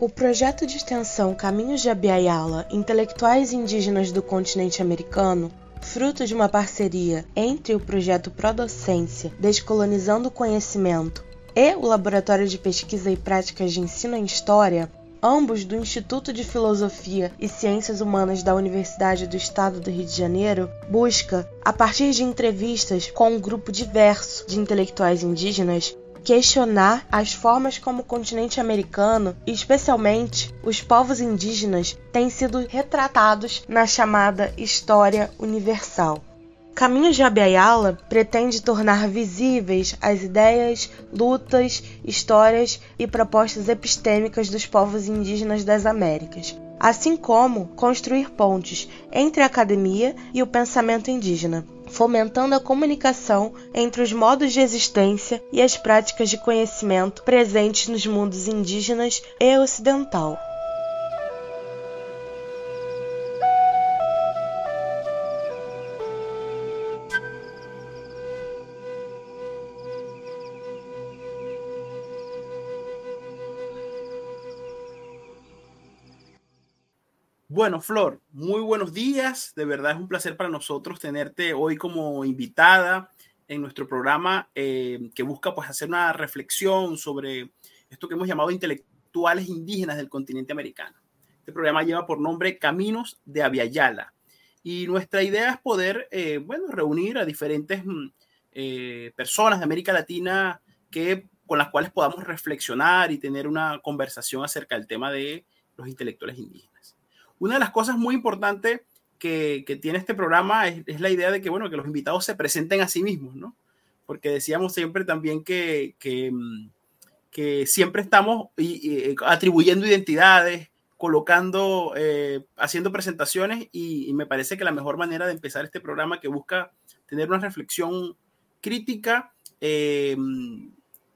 O projeto de extensão Caminhos de Abiaiala Intelectuais Indígenas do Continente Americano, fruto de uma parceria entre o projeto Prodocência Descolonizando o Conhecimento e o Laboratório de Pesquisa e Práticas de Ensino em História, ambos do Instituto de Filosofia e Ciências Humanas da Universidade do Estado do Rio de Janeiro, busca, a partir de entrevistas com um grupo diverso de intelectuais indígenas, questionar as formas como o continente americano, e especialmente os povos indígenas, têm sido retratados na chamada História Universal. Caminhos de Abiaiala pretende tornar visíveis as ideias, lutas, histórias e propostas epistêmicas dos povos indígenas das Américas, assim como construir pontes entre a academia e o pensamento indígena, fomentando a comunicação entre os modos de existência e as práticas de conhecimento presentes nos mundos indígenas e ocidental. Bueno, Flor, muy buenos días. De verdad es un placer para nosotros tenerte hoy como invitada en nuestro programa eh, que busca pues hacer una reflexión sobre esto que hemos llamado intelectuales indígenas del continente americano. Este programa lleva por nombre Caminos de Aviala y nuestra idea es poder, eh, bueno, reunir a diferentes mm, eh, personas de América Latina que, con las cuales podamos reflexionar y tener una conversación acerca del tema de los intelectuales indígenas. Una de las cosas muy importantes que, tiene este programa es, la idea de que, bueno, que los invitados se presenten a sí mismos, ¿no? Porque decíamos siempre también que, mm, siempre estamos eh, atribuyendo identidades, colocando, eh, haciendo presentaciones y, me parece que la mejor manera de empezar este programa que busca tener una reflexión crítica eh,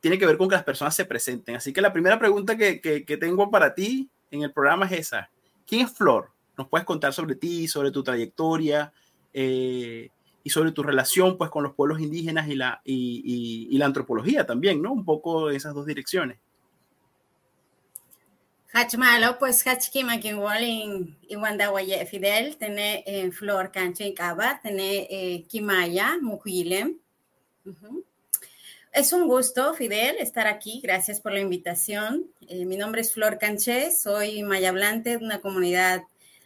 tiene que ver con que las personas se presenten. Así que la primera pregunta que, que tengo para ti en el programa es esa. ¿Quién es Flor? ¿Nos puedes contar sobre ti, sobre tu trayectoria eh, y sobre tu relación pues, con los pueblos indígenas y la, y, la antropología también, ¿no? Un poco en esas dos direcciones. Hachmalo, pues Hachkima igual en Iwandawaye Fidel, tiene eh, Flor Cancha Caba, tiene eh, Kimaya, Mujilem. Es un gusto, Fidel, estar aquí. Gracias por la invitación. Eh, mi nombre es Flor Canché, soy maya hablante de una comunidad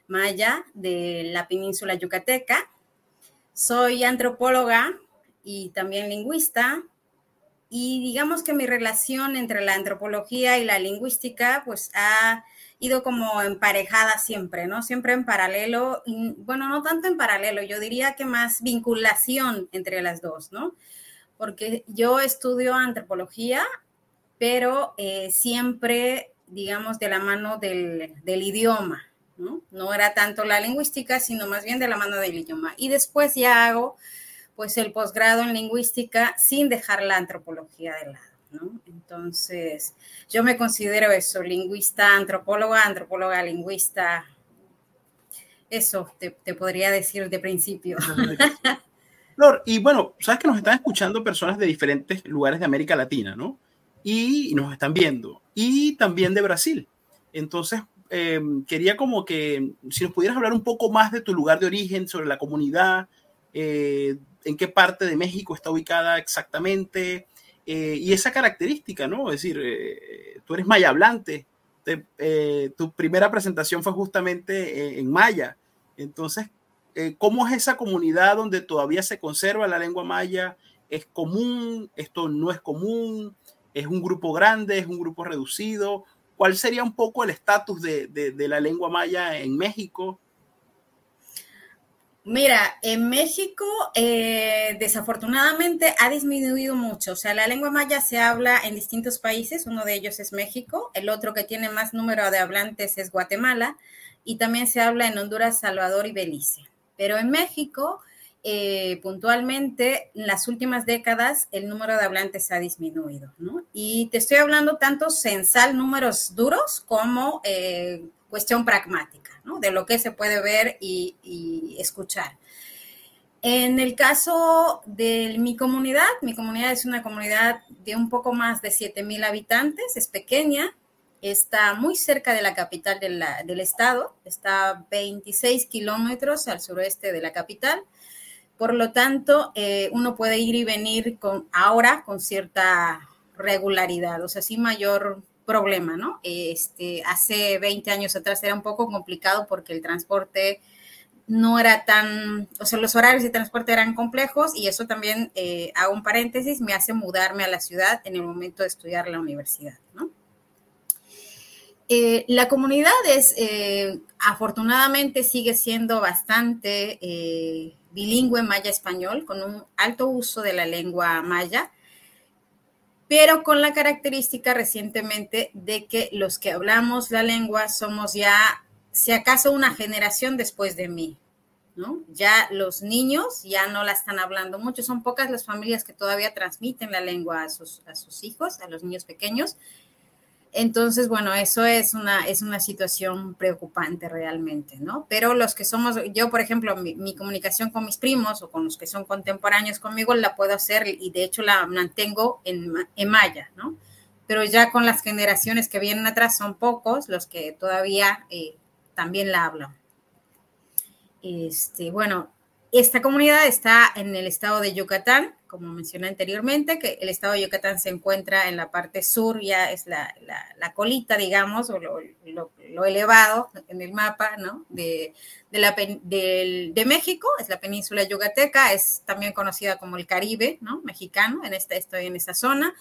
maya de la península yucateca. Soy antropóloga y también lingüista. Y digamos que mi relación entre la antropología y la lingüística, pues ha ido como emparejada siempre, ¿no? Siempre en paralelo, bueno, no tanto en paralelo, yo diría que más vinculación entre las dos, ¿no? Porque yo estudio antropología, pero eh, siempre, digamos, de la mano del, idioma, ¿no? Era tanto la lingüística, sino más bien de la mano del idioma. Y después ya hago, pues, el posgrado en lingüística sin dejar la antropología de lado. Entonces, yo me considero eso, lingüista, antropóloga, antropóloga, lingüista. Eso te, te podría decir de principio. Flor, y bueno, sabes que nos están escuchando personas de diferentes lugares de América Latina, ¿no? Y nos están viendo, y también de Brasil. Entonces, em, quería como que si nos pudieras hablar un poco más de tu lugar de origen, sobre la comunidad, eh, en qué parte de México está ubicada exactamente, eh, y esa característica, ¿no? Es decir, eh, tú eres maya hablante, tu primera presentación fue justamente en maya, entonces, eh, ¿cómo es esa comunidad donde todavía se conserva la lengua maya? ¿Es común? ¿Esto no es común? ¿Es un grupo grande? ¿Es un grupo reducido? ¿Cuál sería un poco el estatus de, de, la lengua maya en México? Mira, en México eh, desafortunadamente ha disminuido mucho. O sea, la lengua maya se habla en distintos países. Uno de ellos es México. El otro que tiene más número de hablantes es Guatemala. Y también se habla en Honduras, Salvador y Belice. Pero en México, eh, puntualmente, en las últimas décadas, el número de hablantes ha disminuido, ¿no? Y te estoy hablando tanto censal, números duros, como eh, cuestión pragmática, ¿no? De lo que se puede ver y, escuchar. En el caso de mi comunidad, mi comunidad es una comunidad de un poco más de 7 mil habitantes, es pequeña, está muy cerca de la capital del estado, está 26 kilómetros al sureste de la capital. Por lo tanto, eh, uno puede ir y venir con, ahora con cierta regularidad, o sea, sin mayor problema, ¿no? Este, hace 20 años atrás era un poco complicado porque el transporte no era tan, o sea, los horarios de transporte eran complejos y eso también, eh, hago un paréntesis, me hace mudarme a la ciudad en el momento de estudiar la universidad, ¿no? Eh, la comunidad es, eh, afortunadamente, sigue siendo bastante bilingüe maya-español, con un alto uso de la lengua maya, pero con la característica recientemente de que los que hablamos la lengua somos ya, si acaso, una generación después de mí, ¿no? Ya los niños ya no la están hablando mucho, son pocas las familias que todavía transmiten la lengua a sus hijos, a los niños pequeños, entonces, bueno, eso es una, es una situación preocupante realmente, ¿no? Pero los que somos, yo, por ejemplo, mi, comunicación con mis primos o con los que son contemporáneos conmigo la puedo hacer y de hecho la mantengo en, en maya, ¿no? Pero ya con las generaciones que vienen atrás son pocos los que todavía eh, también la hablan. Este, bueno, esta comunidad está en el estado de Yucatán, como mencioné anteriormente, que el estado de Yucatán se encuentra en la parte sur, ya es la, colita, digamos, o lo, elevado en el mapa, ¿no? De, la, de, México, es la península yucateca, es también conocida como el Caribe, ¿no? Mexicano, en esta, estoy en esa zona.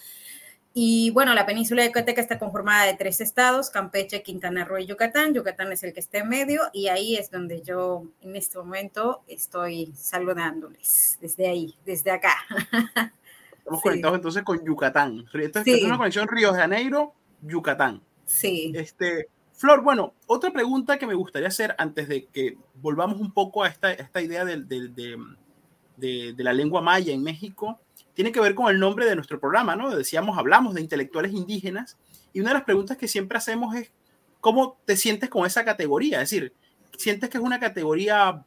Y bueno, la península de Yucateca está conformada de tres estados, Campeche, Quintana Roo y Yucatán. Yucatán es el que está en medio y ahí es donde yo en este momento estoy saludándoles, desde ahí, desde acá. Estamos conectados entonces con Yucatán. Esta es una conexión Río de Janeiro, Yucatán. Sí. Este, Flor, bueno, otra pregunta que me gustaría hacer antes de que volvamos un poco a esta, esta idea de, de, de la lengua maya en México tiene que ver con el nombre de nuestro programa, ¿no? Decíamos, hablamos de intelectuales indígenas y una de las preguntas que siempre hacemos es, ¿cómo te sientes con esa categoría? Es decir, ¿sientes que es una categoría...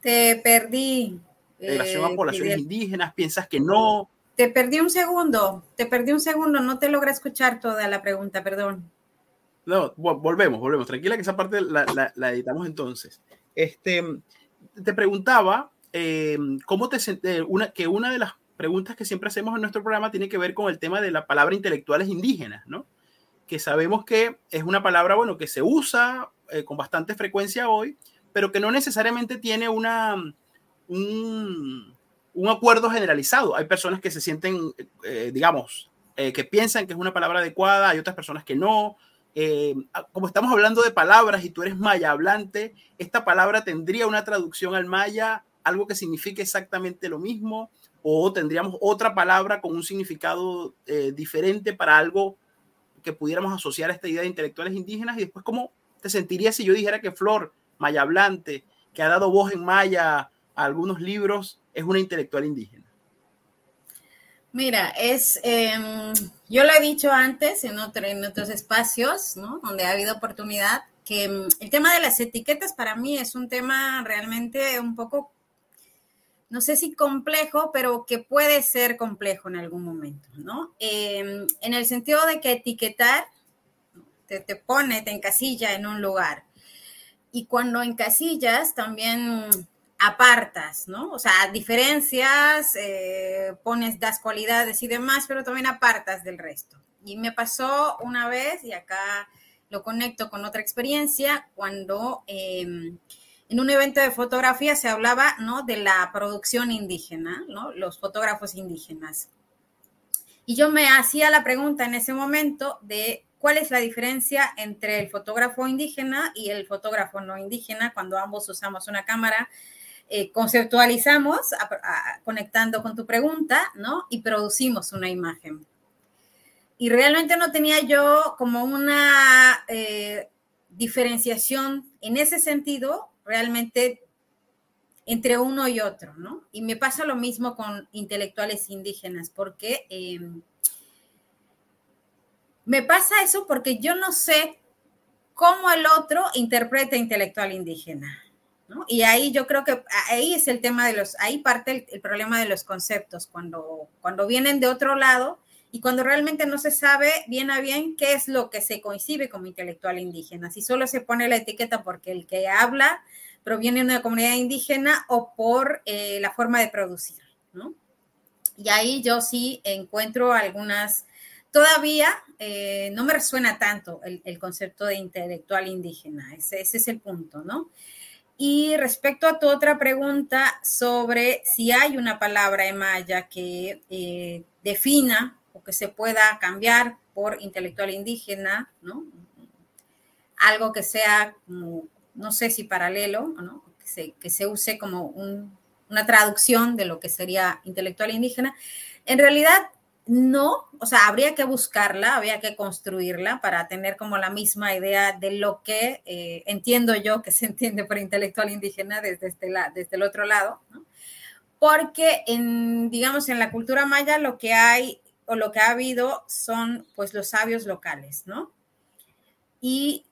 Te perdí. En relación a eh, poblaciones indígenas, piensas que no. Te perdí un segundo, te perdí un segundo, no te logra escuchar toda la pregunta, perdón. No, volvemos, volvemos. Tranquila que esa parte la, la editamos entonces. Este, te preguntaba Em, ¿cómo te eh, una, que una de las preguntas que siempre hacemos en nuestro programa tiene que ver con el tema de la palabra intelectuales indígenas, ¿no? Que sabemos que es una palabra, bueno, que se usa eh, con bastante frecuencia hoy, pero que no necesariamente tiene una, un, un acuerdo generalizado. Hay personas que se sienten, eh, digamos, que piensan que es una palabra adecuada, hay otras personas que no. como estamos hablando de palabras y tú eres maya hablante, esta palabra tendría una traducción al maya algo que signifique exactamente lo mismo o tendríamos otra palabra con un significado eh, diferente para algo que pudiéramos asociar a esta idea de intelectuales indígenas y después cómo te sentirías si yo dijera que Flor, maya hablante, que ha dado voz en maya a algunos libros, es una intelectual indígena. Mira, es, em, yo lo he dicho antes en, en otros espacios, ¿no? Donde ha habido oportunidad, que em, el tema de las etiquetas para mí es un tema realmente un poco no sé si complejo, pero que puede ser complejo en algún momento, ¿no? Em, en el sentido de que etiquetar te, te pone, te encasilla en un lugar. Y cuando encasillas, también apartas, ¿no? O sea, diferencias, eh, pones, das cualidades y demás, pero también apartas del resto. Y me pasó una vez, y acá lo conecto con otra experiencia, cuando em, en un evento de fotografía se hablaba ¿no? de la producción indígena, ¿no? los fotógrafos indígenas. Y yo me hacía la pregunta en ese momento de cuál es la diferencia entre el fotógrafo indígena y el fotógrafo no indígena cuando ambos usamos una cámara. Eh, conceptualizamos conectando con tu pregunta, ¿no? Y producimos una imagen. Y realmente no tenía yo como una eh, diferenciación en ese sentido realmente entre uno y otro, ¿no? Y me pasa lo mismo con intelectuales indígenas, porque em, me pasa eso porque yo no sé cómo el otro interpreta intelectual indígena. ¿no? Y ahí yo creo que ahí es el tema de los, ahí parte el, problema de los conceptos, cuando, cuando vienen de otro lado y cuando realmente no se sabe bien a bien qué es lo que se coincide como intelectual indígena, si solo se pone la etiqueta porque el que habla proviene de una comunidad indígena o por eh, la forma de producir, ¿no? Y ahí yo sí encuentro algunas, todavía eh, no me resuena tanto el, concepto de intelectual indígena, ese, ese es el punto, ¿no? Y respecto a tu otra pregunta sobre si hay una palabra en maya que eh, defina o que se pueda cambiar por intelectual indígena, ¿no? Algo que sea como, no sé si paralelo, ¿no? Que se, que se use como una traducción de lo que sería intelectual indígena. En realidad, no, o sea, habría que buscarla, habría que construirla para tener como la misma idea de lo que eh, entiendo yo que se entiende por intelectual indígena desde, este desde el otro lado, ¿no? porque en, digamos, en la cultura maya lo que hay o lo que ha habido son pues los sabios locales, ¿no? Y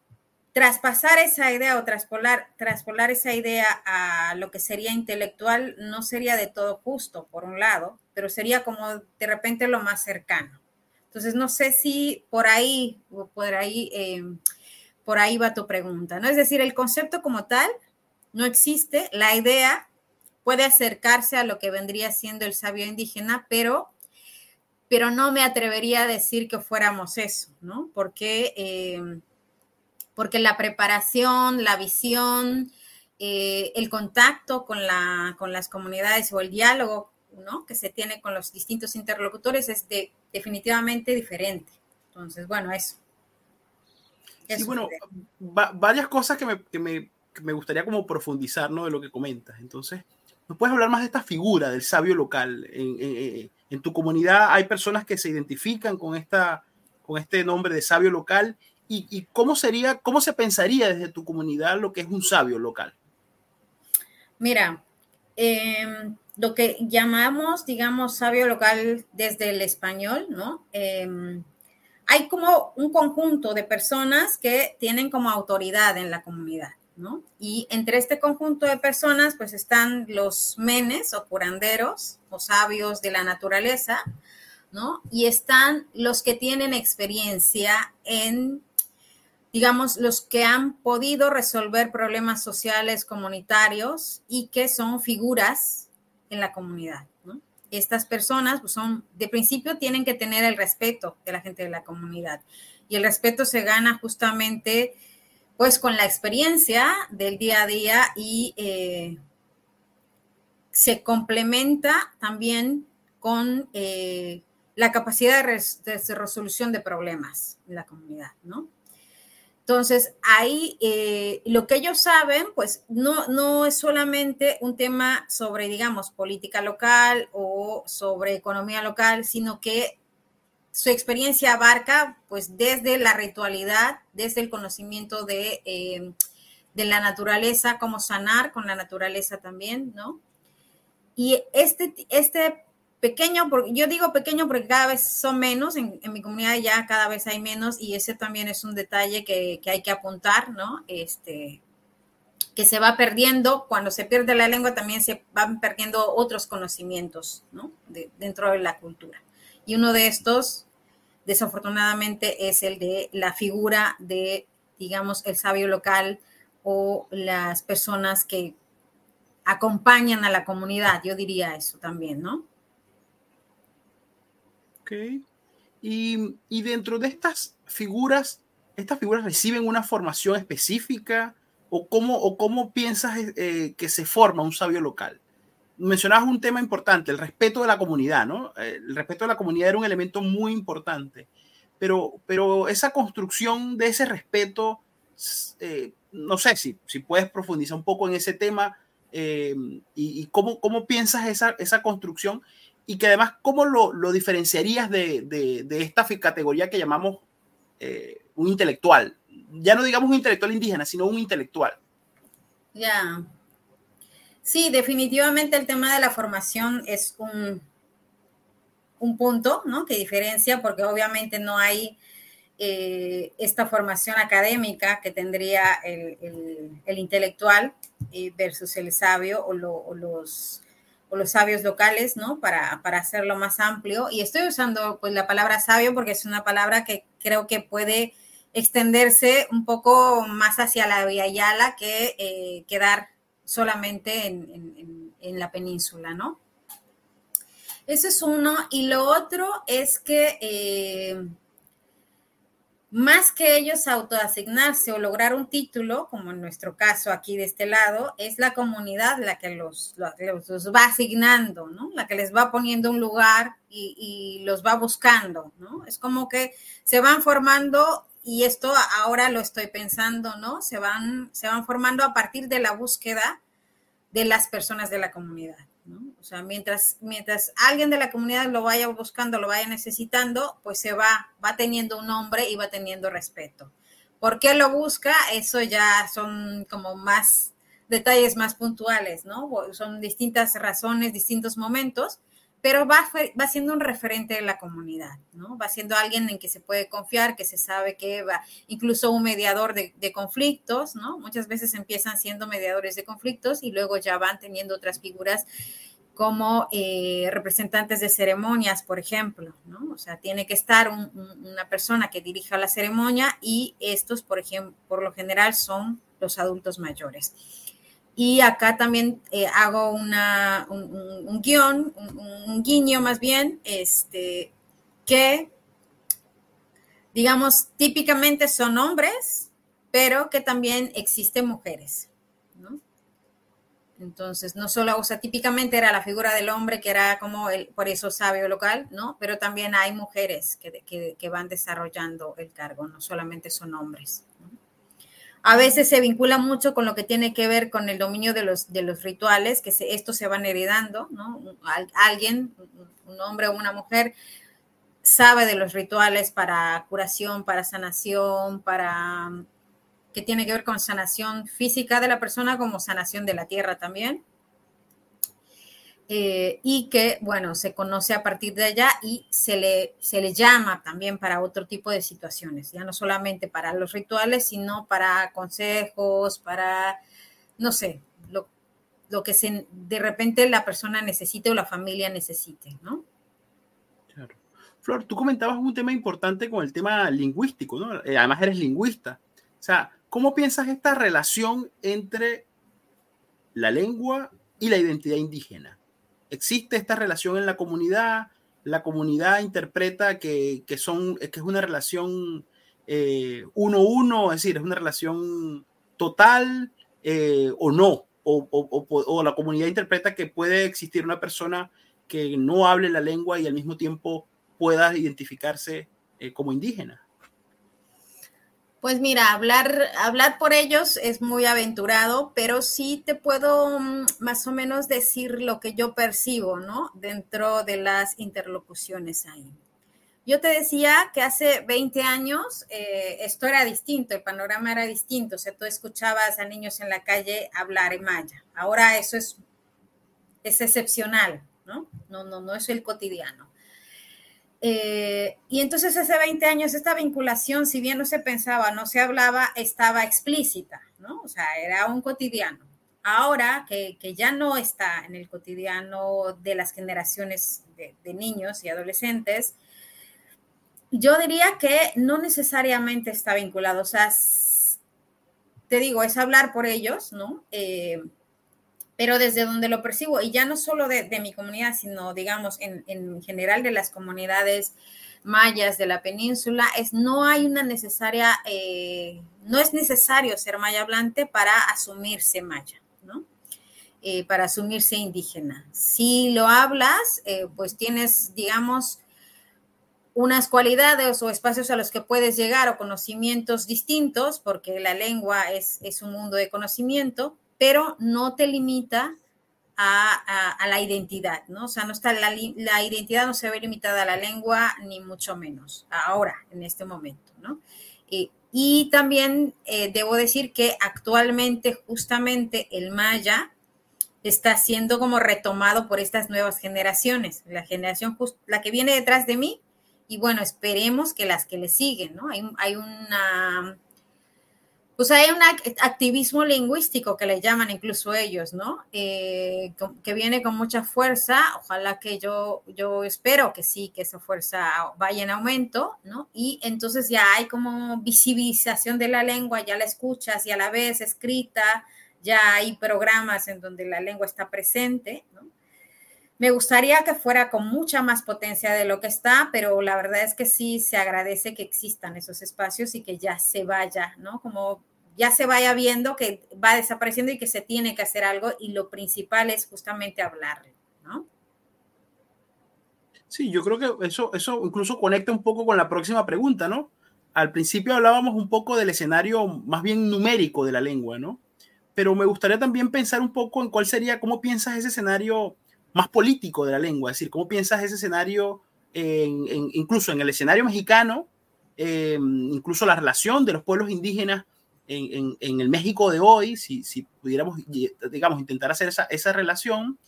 traspasar esa idea o traspolar, traspolar esa idea a lo que sería intelectual no sería de todo justo, por un lado, pero sería como de repente lo más cercano. Entonces, no sé si por ahí, por ahí, eh, por ahí va tu pregunta, ¿no? Es decir, el concepto como tal no existe, la idea puede acercarse a lo que vendría siendo el sabio indígena, pero, pero no me atrevería a decir que fuéramos eso, ¿no? Porque, eh, porque la preparación, la visión, eh, el contacto con, la, con las comunidades o el diálogo que se tiene con los distintos interlocutores es definitivamente diferente. Entonces, bueno, eso. Y bueno, varias cosas que me, me, gustaría como profundizar, ¿no? De lo que comentas. Entonces, ¿nos puedes hablar más de esta figura del sabio local? En, en, tu comunidad hay personas que se identifican con, esta, con este nombre de sabio local. ¿Y, cómo sería, cómo se pensaría desde tu comunidad lo que es un sabio local? Mira, eh, lo que llamamos, digamos, sabio local desde el español, ¿no? Em, hay como un conjunto de personas que tienen como autoridad en la comunidad, Y entre este conjunto de personas, pues están los menes o curanderos o sabios de la naturaleza, ¿no? Y están los que tienen experiencia en, digamos, los que han podido resolver problemas sociales comunitarios y que son figuras en la comunidad. Estas personas pues son, de principio, tienen que tener el respeto de la gente de la comunidad. Y el respeto se gana justamente pues con la experiencia del día a día y eh, se complementa también con eh, la capacidad de, resolución de problemas en la comunidad, ¿no? Entonces, ahí eh, lo que ellos saben, pues no, no es solamente un tema sobre, digamos, política local o sobre economía local, sino que su experiencia abarca, pues, desde la ritualidad, desde el conocimiento de, eh, de la naturaleza, cómo sanar con la naturaleza también, ¿no? Y este, este pequeño, yo digo pequeño porque cada vez son menos, en, mi comunidad ya cada vez hay menos y ese también es un detalle que, hay que apuntar, ¿no? Este, que se va perdiendo, cuando se pierde la lengua también se van perdiendo otros conocimientos, ¿no? dentro de la cultura. Y uno de estos, desafortunadamente, es el de la figura de, digamos, el sabio local o las personas que acompañan a la comunidad, yo diría eso también, ¿no? Ok. Y, dentro de estas figuras, ¿estas figuras reciben una formación específica? ¿O cómo, o cómo piensas eh, que se forma un sabio local? Mencionabas un tema importante, el respeto de la comunidad, ¿no? El respeto de la comunidad era un elemento muy importante, pero, pero esa construcción de ese respeto, eh, no sé si, si puedes profundizar un poco en ese tema eh, y, y, cómo, cómo piensas esa, esa construcción y que además, ¿cómo lo, lo diferenciarías de, de, esta categoría que llamamos eh, un intelectual? Ya no digamos un intelectual indígena, sino un intelectual. Ya. Sí, definitivamente el tema de la formación es un, un punto, ¿no? Que diferencia, porque obviamente no hay eh, esta formación académica que tendría el, el, intelectual eh, versus el sabio o, o los o los sabios locales, ¿no? Para, para hacerlo más amplio. Y estoy usando pues la palabra sabio porque es una palabra que creo que puede extenderse un poco más hacia la Vía Yala que eh, quedar solamente en, la península, ¿no? Eso es uno. Y lo otro es que eh, más que ellos autoasignarse o lograr un título, como en nuestro caso aquí de este lado, es la comunidad la que los, los, va asignando, ¿no? La que les va poniendo un lugar y, y, los va buscando, ¿no? Es como que se van formando, y esto ahora lo estoy pensando, ¿no? Se van, se van formando a partir de la búsqueda de las personas de la comunidad. O sea, mientras, mientras alguien de la comunidad lo vaya buscando, lo vaya necesitando, pues se va, va teniendo un nombre y va teniendo respeto. ¿Por qué lo busca? Eso ya son como más detalles más puntuales, ¿no? Son distintas razones, distintos momentos, pero va, va siendo un referente de la comunidad, ¿no? Va siendo alguien en que se puede confiar, que se sabe que va, incluso un mediador de, conflictos, ¿no? Muchas veces empiezan siendo mediadores de conflictos y luego ya van teniendo otras figuras como eh, representantes de ceremonias, por ejemplo, ¿no? O sea, tiene que estar una persona que dirija la ceremonia y estos, por ejemplo, por lo general son los adultos mayores. Y acá también eh, hago una, un, guion, un, guiño más bien, este, que, digamos, típicamente son hombres, pero que también existen mujeres, ¿no? Entonces, no solo, o sea, típicamente era la figura del hombre que era como el, por eso sabio local, ¿no? Pero también hay mujeres que, que, van desarrollando el cargo, no solamente son hombres. A veces se vincula mucho con lo que tiene que ver con el dominio de los, de los rituales, que estos se van heredando, ¿no? Alguien, un hombre o una mujer, sabe de los rituales para curación, para sanación, para que tiene que ver con sanación física de la persona como sanación de la tierra también. Eh, y que, bueno, se conoce a partir de allá y se le, se le llama también para otro tipo de situaciones, ya no solamente para los rituales, sino para consejos, para, no sé, lo, lo que se, de repente la persona necesite o la familia necesite, ¿no? Claro. Flor, tú comentabas un tema importante con el tema lingüístico, ¿no? Eh, además eres lingüista. O sea, ¿Cómo piensas esta relación entre la lengua y la identidad indígena? ¿Existe esta relación en la comunidad? ¿La comunidad interpreta que, son, que es una relación eh, uno uno, es decir, es una relación total eh, o no? O, la comunidad interpreta que puede existir una persona que no hable la lengua y al mismo tiempo pueda identificarse eh, como indígena. Pues mira, hablar, hablar por ellos es muy aventurado, pero sí te puedo mm, más o menos decir lo que yo percibo, ¿no? Dentro de las interlocuciones ahí. Yo te decía que hace 20 años eh, esto era distinto, el panorama era distinto, o sea, tú escuchabas a niños en la calle hablar en maya. Ahora eso es, es excepcional, ¿no? No, no, no es el cotidiano. Eh, y entonces hace 20 años esta vinculación, si bien no se pensaba, no se hablaba, estaba explícita, ¿no? O sea, era un cotidiano. Ahora que, ya no está en el cotidiano de las generaciones de, niños y adolescentes, yo diría que no necesariamente está vinculado, o sea, te digo, es hablar por ellos, ¿no? Eh, pero desde donde lo percibo, y ya no solo de, mi comunidad, sino digamos en, general de las comunidades mayas de la península, es no hay una necesaria, eh, no es necesario ser maya hablante para asumirse maya, ¿no? Eh, para asumirse indígena. Si lo hablas, eh, pues tienes, digamos, unas cualidades o espacios a los que puedes llegar o conocimientos distintos, porque la lengua es, es un mundo de conocimiento, pero no te limita a, la identidad, ¿no? O sea, no está la, identidad no se ve limitada a la lengua, ni mucho menos, ahora, en este momento, ¿no? y también eh, debo decir que actualmente justamente el maya está siendo como retomado por estas nuevas generaciones, la generación, la que viene detrás de mí, y bueno, esperemos que las que le siguen, ¿no? Hay, hay una pues hay un activismo lingüístico que le llaman incluso ellos, ¿no? Eh, que viene con mucha fuerza. Ojalá que yo, yo espero que sí, que esa fuerza vaya en aumento, ¿no? Y entonces ya hay como visibilización de la lengua, ya la escuchas y a la vez escrita, ya hay programas en donde la lengua está presente, ¿no? Me gustaría que fuera con mucha más potencia de lo que está, pero la verdad es que sí se agradece que existan esos espacios y que ya se vaya, ¿no? Como ya se vaya viendo que va desapareciendo y que se tiene que hacer algo y lo principal es justamente hablar, ¿no? Sí, yo creo que eso, eso incluso conecta un poco con la próxima pregunta, ¿no? Al principio hablábamos un poco del escenario más bien numérico de la lengua, ¿no? Pero me gustaría también pensar un poco en cuál sería, cómo piensas ese escenario más político de la lengua, es decir, cómo piensas ese escenario, incluso en el escenario mexicano, eh, incluso la relación de los pueblos indígenas en, el México de hoy, si, pudiéramos, digamos, intentar hacer esa, relación,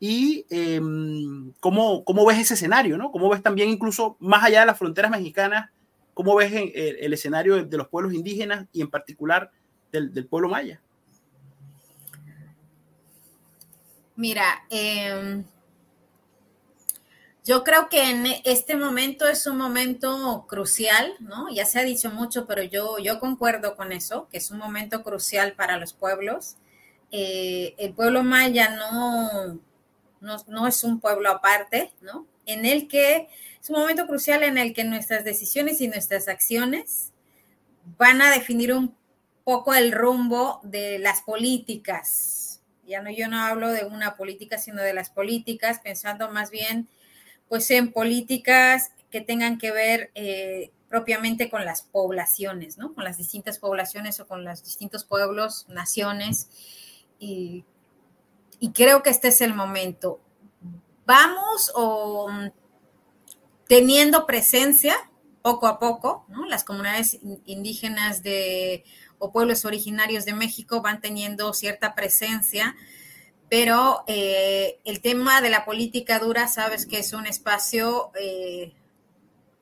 y em, cómo, ves ese escenario, ¿no? ¿Cómo ves también incluso más allá de las fronteras mexicanas, cómo ves el, escenario de los pueblos indígenas y en particular del pueblo maya? Mira, em, yo creo que en este momento es un momento crucial, ¿no? Ya se ha dicho mucho, pero yo, yo concuerdo con eso, que es un momento crucial para los pueblos. Eh, el pueblo maya no, no, no, es un pueblo aparte, ¿no? En el que es un momento crucial en el que nuestras decisiones y nuestras acciones van a definir un poco el rumbo de las políticas ya no, yo no hablo de una política, sino de las políticas, pensando más bien pues en políticas que tengan que ver eh, propiamente con las poblaciones, ¿no? Con las distintas poblaciones o con los distintos pueblos, naciones. Y, creo que este es el momento. Vamos o teniendo presencia poco a poco, ¿no? Las comunidades indígenas de o pueblos originarios de México van teniendo cierta presencia, pero eh, el tema de la política dura, sabes que es un espacio, eh,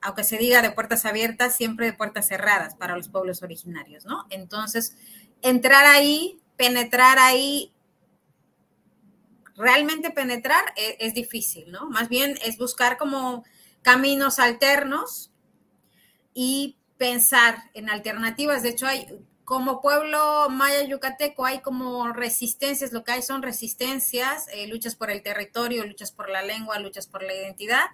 aunque se diga de puertas abiertas, siempre de puertas cerradas para los pueblos originarios, ¿no? Entonces, entrar ahí, penetrar ahí, realmente penetrar es, es difícil, ¿no? Más bien es buscar como caminos alternos y pensar en alternativas. De hecho, hay como pueblo maya yucateco hay como resistencias, lo que hay son resistencias, eh, luchas por el territorio, luchas por la lengua, luchas por la identidad.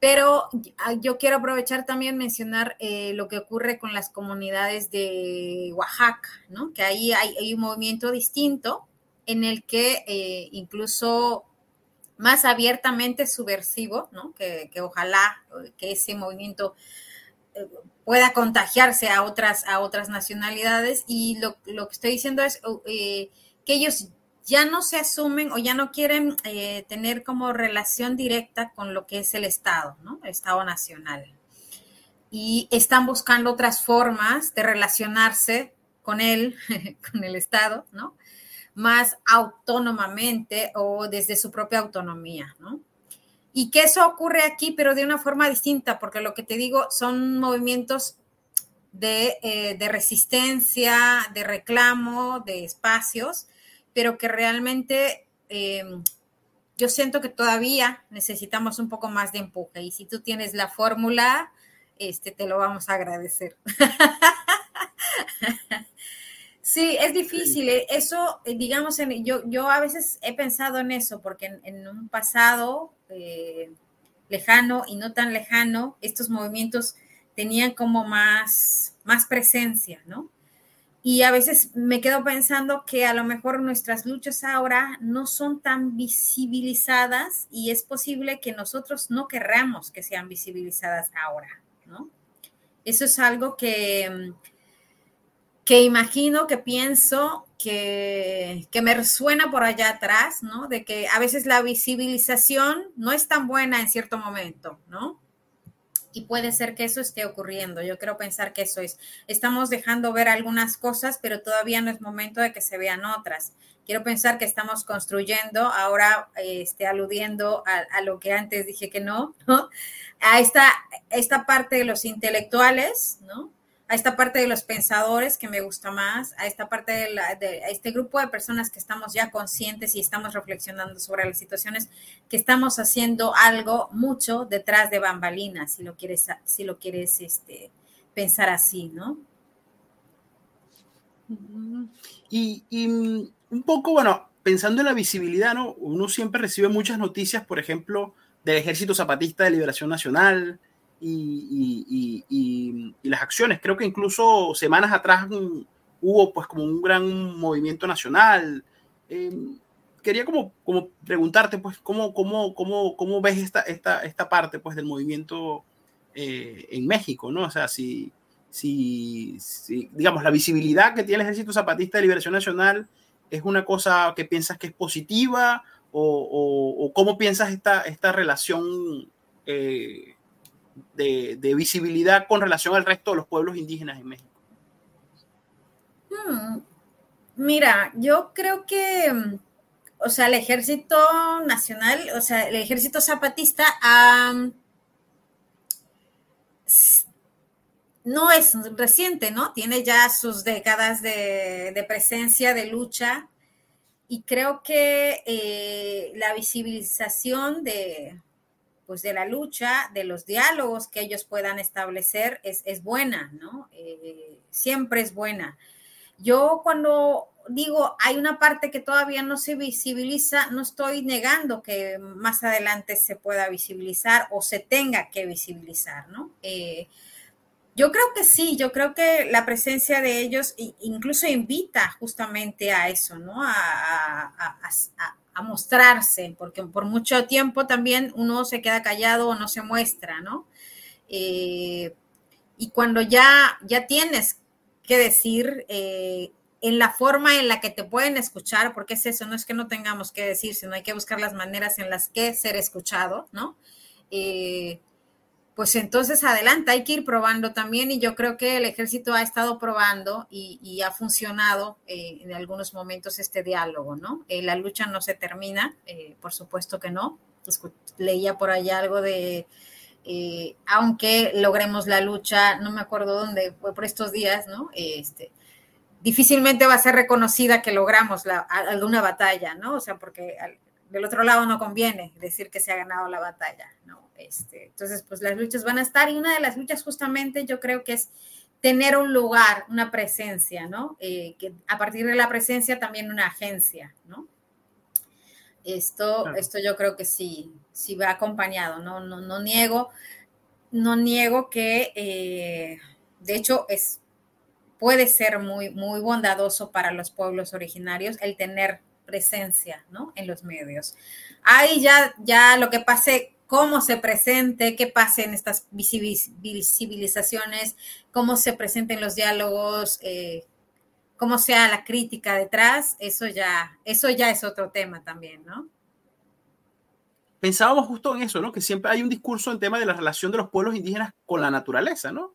Pero ah, yo quiero aprovechar también mencionar eh, lo que ocurre con las comunidades de Oaxaca, ¿no? Que ahí hay, un movimiento distinto en el que eh, incluso más abiertamente subversivo, ¿no? Que, que ojalá que ese movimiento pueda contagiarse a otras, a otras nacionalidades. Y lo, que estoy diciendo es eh, que ellos ya no se asumen o ya no quieren eh, tener como relación directa con lo que es el Estado, ¿no? El Estado nacional. Y están buscando otras formas de relacionarse con él, con el Estado, ¿no? Más autónomamente o desde su propia autonomía, ¿no? Y que eso ocurre aquí, pero de una forma distinta, porque lo que te digo son movimientos de, eh, resistencia, de reclamo, de espacios, pero que realmente em, yo siento que todavía necesitamos un poco más de empuje. Y si tú tienes la fórmula, este, te lo vamos a agradecer. Sí, es difícil. Eh, eso, eh, digamos, yo, yo a veces he pensado en eso, porque en, un pasado eh, lejano y no tan lejano, estos movimientos tenían como más, más presencia, ¿no? Y a veces me quedo pensando que a lo mejor nuestras luchas ahora no son tan visibilizadas y es posible que nosotros no querramos que sean visibilizadas ahora, ¿no? Eso es algo que que imagino, que pienso, que, que, me resuena por allá atrás, ¿no? De que a veces la visibilización no es tan buena en cierto momento, ¿no? Y puede ser que eso esté ocurriendo. Yo quiero pensar que eso es. Estamos dejando ver algunas cosas, pero todavía no es momento de que se vean otras. Quiero pensar que estamos construyendo, ahora este, aludiendo a, a lo que antes dije que no, ¿no? A esta, esta parte de los intelectuales, ¿no? A esta parte de los pensadores que me gusta más, a esta parte de, la, de este grupo de personas que estamos ya conscientes y estamos reflexionando sobre las situaciones, que estamos haciendo algo mucho detrás de bambalinas, si lo quieres, si lo quieres este, pensar así, ¿no? Y, y un poco, bueno, pensando en la visibilidad, ¿no? Uno siempre recibe muchas noticias, por ejemplo, del Ejército Zapatista de Liberación Nacional, y, y, las acciones. Creo que incluso semanas atrás hubo pues como un gran movimiento nacional. Em, quería como, como preguntarte pues cómo, cómo, cómo, cómo ves esta, esta, esta parte pues del movimiento eh, en México, ¿no? O sea, si, si, si, digamos, la visibilidad que tiene el Ejército Zapatista de Liberación Nacional es una cosa que piensas que es positiva o, o, cómo piensas esta, esta relación eh, de, visibilidad con relación al resto de los pueblos indígenas en México? Hmm. Mira, yo creo que, o sea, el ejército nacional, o sea, el ejército zapatista no es reciente, ¿no? Tiene ya sus décadas de, presencia, de lucha, y creo que eh, la visibilización de, pues de la lucha, de los diálogos que ellos puedan establecer es, es buena, ¿no? Eh, siempre es buena. Yo cuando digo hay una parte que todavía no se visibiliza, no estoy negando que más adelante se pueda visibilizar o se tenga que visibilizar, ¿no? Eh, yo creo que sí, yo creo que la presencia de ellos incluso invita justamente a eso, ¿no? a, a, a, mostrarse, porque por mucho tiempo también uno se queda callado o no se muestra, ¿no? Eh, y cuando ya, ya tienes que decir eh, en la forma en la que te pueden escuchar, porque es eso, no es que no tengamos que decir, sino hay que buscar las maneras en las que ser escuchado, ¿no? Eh, pues entonces adelante, hay que ir probando también y yo creo que el ejército ha estado probando y, ha funcionado eh, en algunos momentos este diálogo, ¿no? Eh, la lucha no se termina, eh, por supuesto que no. leía por allá algo de, aunque logremos la lucha, no me acuerdo dónde, fue por estos días, ¿no? Este, difícilmente va a ser reconocida que logramos la, alguna batalla, ¿no? O sea, porque del otro lado no conviene decir que se ha ganado la batalla, ¿no? Este, entonces, pues las luchas van a estar y una de las luchas justamente yo creo que es tener un lugar, una presencia, ¿no? Eh, que a partir de la presencia también una agencia, ¿no? Esto, esto yo creo que sí, sí va acompañado, ¿no? No, no niego, no niego que, eh, de hecho, es, puede ser muy, muy bondadoso para los pueblos originarios el tener presencia, ¿no? En los medios. Ahí ya, ya lo que pase cómo se presente, qué pase en estas visibilizaciones, cómo se presenten los diálogos, eh, cómo sea la crítica detrás, eso ya, eso ya es otro tema también, ¿no? Pensábamos justo en eso, ¿no? Que siempre hay un discurso en tema de la relación de los pueblos indígenas con la naturaleza, ¿no?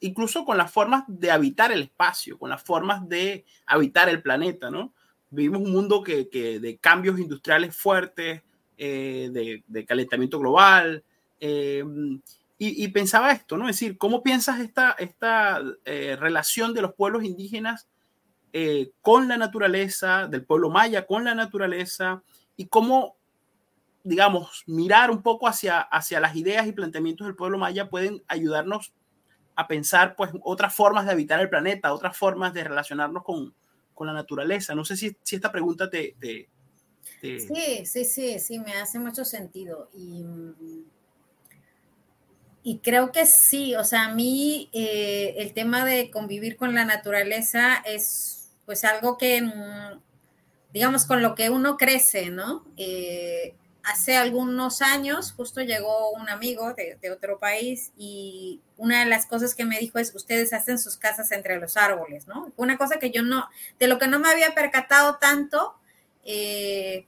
Incluso con las formas de habitar el espacio, con las formas de habitar el planeta, ¿no? Vivimos un mundo que, que de cambios industriales fuertes, eh, de, calentamiento global. Eh, y, pensaba esto, ¿no? Es decir, ¿cómo piensas esta, esta eh, relación de los pueblos indígenas con la naturaleza, del pueblo maya con la naturaleza, y cómo, digamos, mirar un poco hacia, hacia las ideas y planteamientos del pueblo maya pueden ayudarnos a pensar, pues, otras formas de habitar el planeta, otras formas de relacionarnos con, con la naturaleza. No sé si, si esta pregunta te, te, Sí, sí, sí, sí, me hace mucho sentido. Y, y creo que sí, o sea, a mí eh, el tema de convivir con la naturaleza es pues algo que, mm, digamos, con lo que uno crece, ¿no? Eh, hace algunos años justo llegó un amigo de, otro país y una de las cosas que me dijo es, ustedes hacen sus casas entre los árboles, ¿no? Una cosa que yo no, de lo que no me había percatado tanto eh,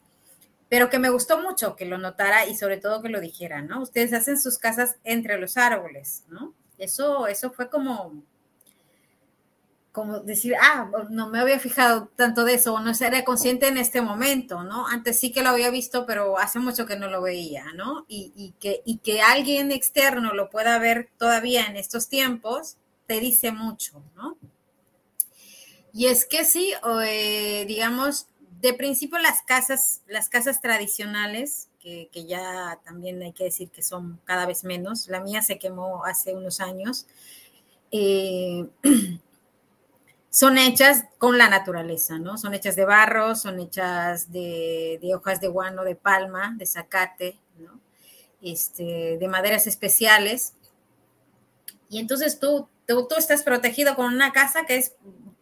pero que me gustó mucho que lo notara y sobre todo que lo dijera, ¿no? Ustedes hacen sus casas entre los árboles, ¿no? Eso, eso fue como, como decir, ah, no me había fijado tanto de eso, no sería consciente en este momento, ¿no? Antes sí que lo había visto, pero hace mucho que no lo veía, ¿no? Y, y, que, y que alguien externo lo pueda ver todavía en estos tiempos, te dice mucho, ¿no? Y es que sí, eh, digamos, de principio las casas, las casas tradicionales, que, ya también hay que decir que son cada vez menos, la mía se quemó hace unos años, eh, son hechas con la naturaleza, ¿no? Son hechas de barro, son hechas de, hojas de guano, de palma, de zacate, ¿no? Este, de maderas especiales. Y entonces tú, tú, tú estás protegido con una casa que es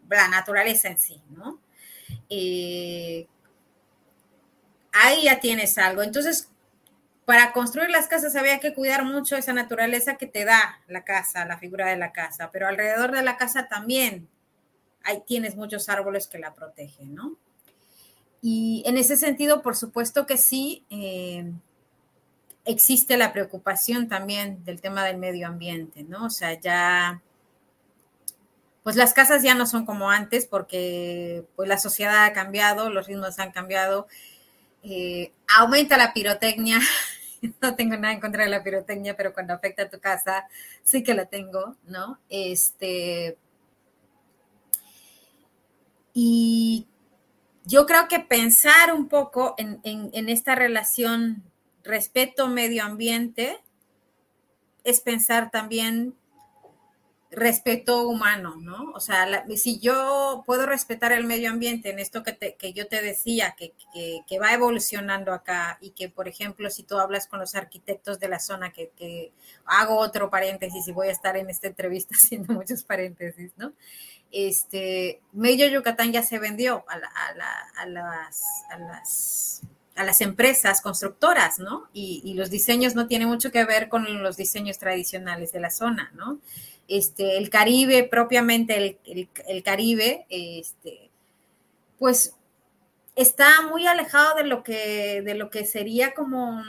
la naturaleza en sí, ¿no? Eh, ahí ya tienes algo. Entonces, para construir las casas había que cuidar mucho esa naturaleza que te da la casa, la figura de la casa, pero alrededor de la casa también ahí tienes muchos árboles que la protegen, ¿no? Y en ese sentido, por supuesto que sí, eh, existe la preocupación también del tema del medio ambiente, ¿no? O sea, ya pues las casas ya no son como antes porque pues la sociedad ha cambiado, los ritmos han cambiado, eh, aumenta la pirotecnia. No tengo nada en contra de la pirotecnia, pero cuando afecta a tu casa sí que la tengo, ¿no? Este. Y yo creo que pensar un poco en, esta relación respeto-medio ambiente es pensar también respeto humano, ¿no? O sea, si yo puedo respetar el medio ambiente en esto que, que yo te decía, que, que, va evolucionando acá y que, por ejemplo, si tú hablas con los arquitectos de la zona, que, hago otro paréntesis y voy a estar en esta entrevista haciendo muchos paréntesis, ¿no? Este, medio Yucatán ya se vendió a, a, las, a las a las empresas constructoras, ¿no? Y, los diseños no tienen mucho que ver con los diseños tradicionales de la zona, ¿no? este, el Caribe, propiamente el, Caribe, este, pues está muy alejado de lo que, de lo que sería como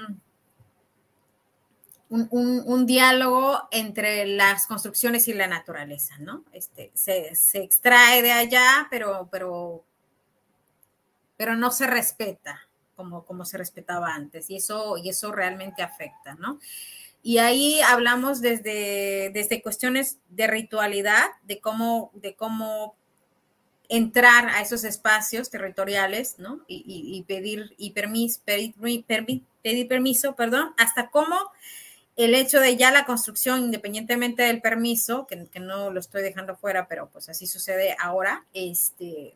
un, diálogo entre las construcciones y la naturaleza, ¿no? Este, se, extrae de allá, pero, pero, pero no se respeta como, como se respetaba antes, y eso, y eso realmente afecta, ¿no? Y ahí hablamos desde, desde cuestiones de ritualidad, de cómo, de cómo entrar a esos espacios territoriales, ¿no? Y, pedir, y permis, pedir, permiso, perdón, hasta cómo el hecho de ya la construcción, independientemente del permiso, que, que, no lo estoy dejando fuera, pero pues así sucede ahora, este,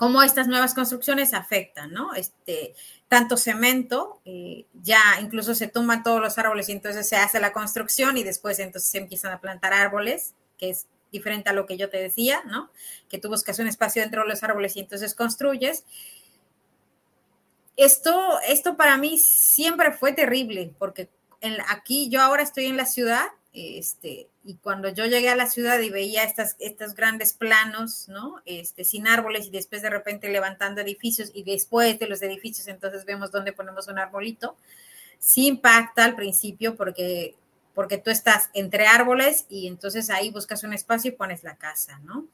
cómo estas nuevas construcciones afectan, ¿no? Este, tanto cemento, eh, ya incluso se toman todos los árboles y entonces se hace la construcción y después entonces se empiezan a plantar árboles, que es diferente a lo que yo te decía, ¿no? Que tú buscas un espacio dentro de los árboles y entonces construyes. Esto, esto para mí siempre fue terrible, porque aquí yo ahora estoy en la ciudad este, y cuando yo llegué a la ciudad y veía estas, estos grandes planos, ¿no? Este, sin árboles y después de repente levantando edificios y después de los edificios entonces vemos dónde ponemos un arbolito, sí impacta al principio porque, porque tú estás entre árboles y entonces ahí buscas un espacio y pones la casa, ¿no?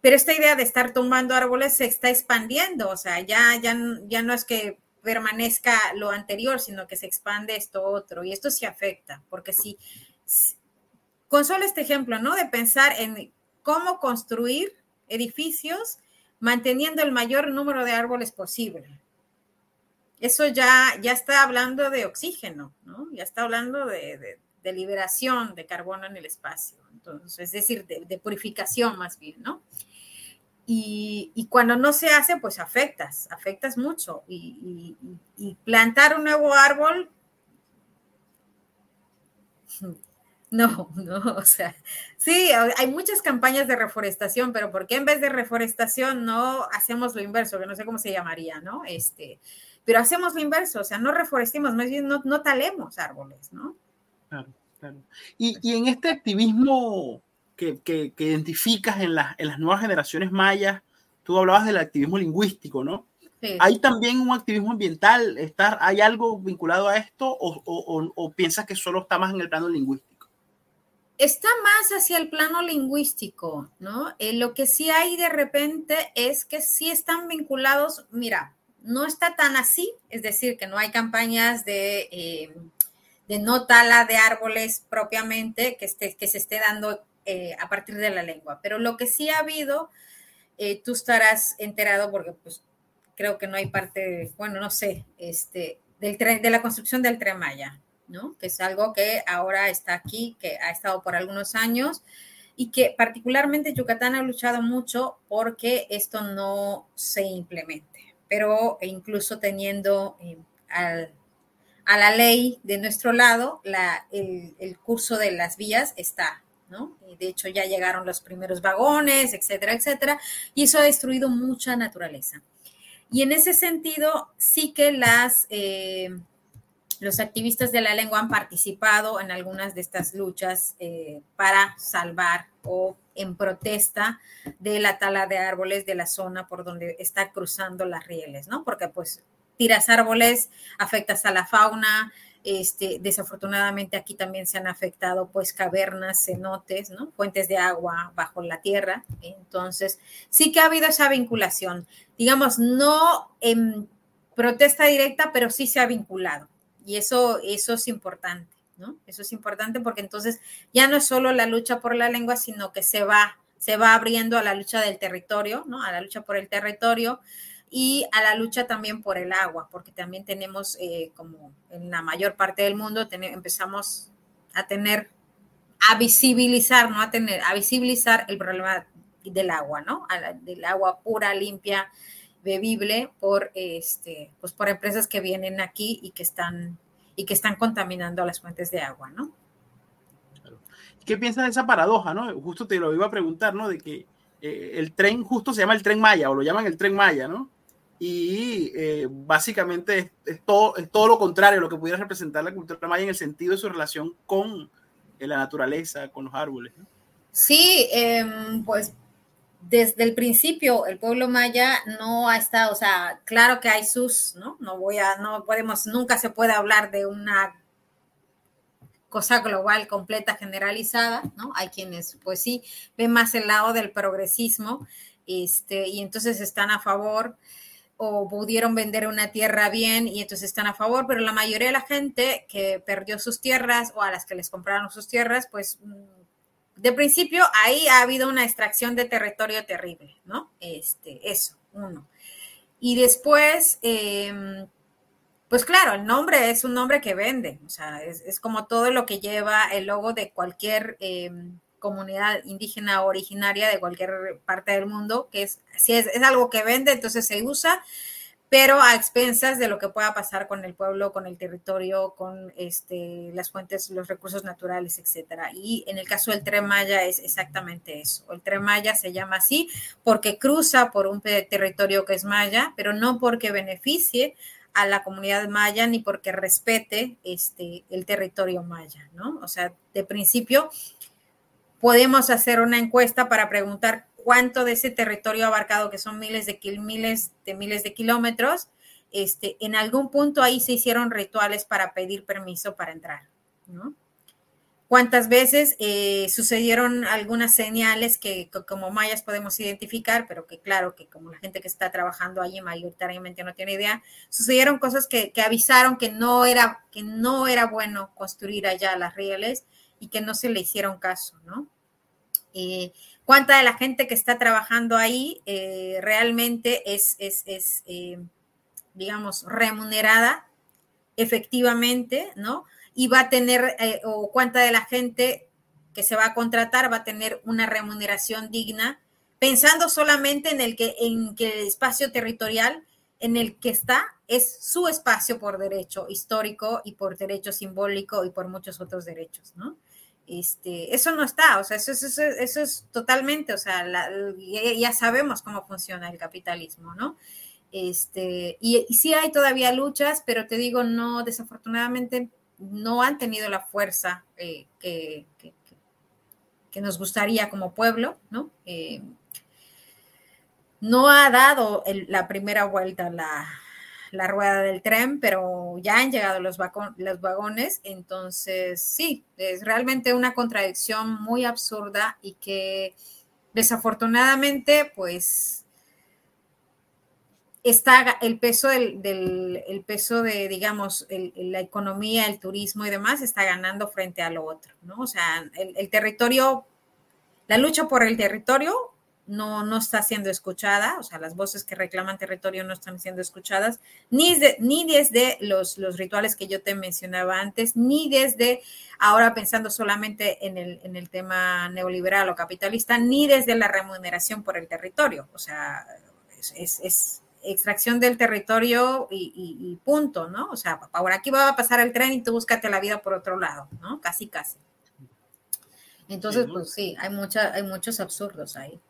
Pero esta idea de estar tumbando árboles se está expandiendo, o sea, ya, ya, ya no es que permanezca lo anterior, sino que se expande esto otro y esto sí afecta, porque si con solo este ejemplo, ¿no? De pensar en cómo construir edificios manteniendo el mayor número de árboles posible. Eso ya, ya está hablando de oxígeno, ¿no? Ya está hablando de, liberación de carbono en el espacio. Entonces, es decir, de, purificación más bien, ¿no? Y, cuando no se hace, pues afectas, afectas mucho. y plantar un nuevo árbol no, no, o sea, sí, hay muchas campañas de reforestación, pero ¿por qué en vez de reforestación no hacemos lo inverso? Que no sé cómo se llamaría, ¿no? Este, pero hacemos lo inverso, o sea, no reforestemos, más bien no, no talemos árboles, ¿no? Claro, claro. Y, en este activismo que, que, identificas en, en las nuevas generaciones mayas, tú hablabas del activismo lingüístico, ¿no? ¿Hay también un activismo ambiental? ¿Está, ¿Hay algo vinculado a esto o, o, o, piensas que solo está más en el plano lingüístico? Está más hacia el plano lingüístico, ¿no? Eh, lo que sí hay de repente es que sí están vinculados, mira, no está tan así, es decir, que no hay campañas de, eh, de no tala de árboles propiamente que, esté, que se esté dando eh, a partir de la lengua. Pero lo que sí ha habido, tú estarás enterado porque pues creo que no hay parte, bueno, no sé, este, del tren, de la construcción del tren Maya, ¿no? Que es algo que ahora está aquí, que ha estado por algunos años y que particularmente Yucatán ha luchado mucho porque esto no se implemente, pero incluso teniendo eh, a la ley de nuestro lado, el, el, curso de las vías está, ¿no? De hecho, ya llegaron los primeros vagones, etcétera, etcétera, y eso ha destruido mucha naturaleza. Y en ese sentido, sí que las, eh, los activistas de la lengua han participado en algunas de estas luchas eh, para salvar o en protesta de la tala de árboles de la zona por donde está cruzando las rieles, ¿no? Porque pues tiras árboles, afectas a la fauna, este, desafortunadamente aquí también se han afectado pues cavernas, cenotes, ¿no? Fuentes de agua bajo la tierra. Entonces, sí que ha habido esa vinculación. Digamos, no en protesta directa, pero sí se ha vinculado. Y eso, eso es importante, ¿no? Eso es importante porque entonces ya no es solo la lucha por la lengua, sino que se va, se va abriendo a la lucha del territorio, ¿no? A la lucha por el territorio y a la lucha también por el agua, porque también tenemos, eh, como en la mayor parte del mundo, empezamos a tener, a visibilizar, no a tener, a visibilizar el problema del agua, ¿no? del agua pura, limpia, bebible por, este, pues por empresas que vienen aquí y que están, y que están contaminando las fuentes de agua, ¿no? ¿Qué piensas de esa paradoja, no? Justo te lo iba a preguntar, ¿no? De que eh, el tren justo se llama el tren Maya o lo llaman el tren Maya, ¿no? Y eh, básicamente es, todo, es todo lo contrario a lo que pudiera representar la cultura maya en el sentido de su relación con eh, la naturaleza, con los árboles. ¿no? Sí, em, pues desde el principio el pueblo maya no ha estado, o sea, claro que hay sus, ¿no? No voy a, no podemos, nunca se puede hablar de una cosa global completa generalizada, ¿no? Hay quienes, pues sí, ven más el lado del progresismo, este, y entonces están a favor o pudieron vender una tierra bien y entonces están a favor, pero la mayoría de la gente que perdió sus tierras o a las que les compraron sus tierras, pues de principio ahí ha habido una extracción de territorio terrible, ¿no? Este, eso, uno. Y después, em, pues claro, el nombre es un nombre que vende, o sea, es, como todo lo que lleva el logo de cualquier em, comunidad indígena originaria de cualquier parte del mundo, que es, si es, es, algo que vende, entonces se usa, pero a expensas de lo que pueda pasar con el pueblo, con el territorio, con este, las fuentes, los recursos naturales, etcétera. Y en el caso del tren Maya es exactamente eso. El tren Maya se llama así porque cruza por un territorio que es maya, pero no porque beneficie a la comunidad maya ni porque respete este, el territorio maya, ¿no? O sea, de principio podemos hacer una encuesta para preguntar cuánto de ese territorio abarcado, que son miles de, kilómetros, este, en algún punto ahí se hicieron rituales para pedir permiso para entrar, ¿no? ¿Cuántas veces eh, sucedieron algunas señales que, como mayas podemos identificar, pero que claro, que como la gente que está trabajando allí mayoritariamente no tiene idea, sucedieron cosas que, que avisaron que no, era, que no era bueno construir allá las rieles y que no se le hicieron caso, ¿no? Eh, ¿Cuánta de la gente que está trabajando ahí eh, realmente es, es, eh, digamos, remunerada efectivamente, ¿no? Y va a tener, o cuánta de la gente que se va a contratar va a tener una remuneración digna, pensando solamente en el que, en que el espacio territorial en el que está es su espacio por derecho histórico y por derecho simbólico y por muchos otros derechos, ¿no? Este, eso no está, o sea, eso, eso, es totalmente, o sea, ya, sabemos cómo funciona el capitalismo, ¿no? Este, y, sí hay todavía luchas, pero te digo, no, desafortunadamente no han tenido la fuerza eh, que, que, nos gustaría como pueblo, ¿no? Eh, no ha dado la primera vuelta la, la rueda del tren, pero ya han llegado los, los vagones, entonces sí, es realmente una contradicción muy absurda y que desafortunadamente pues está el peso del, el peso de, digamos, la economía, el turismo y demás está ganando frente a otro, ¿no? O sea, el, territorio La lucha por el territorio no, no está siendo escuchada, o sea, las voces que reclaman territorio no están siendo escuchadas, ni, ni desde los, los rituales que yo te mencionaba antes, ni desde ahora pensando solamente en el, en el tema neoliberal o capitalista, ni desde la remuneración por el territorio. O sea, es, es, extracción del territorio y, punto, ¿no? O sea, ahora aquí va a pasar el tren y tú búscate la vida por otro lado, ¿no? Casi, casi. Entonces, pues sí, hay, mucha, hay muchos absurdos ahí.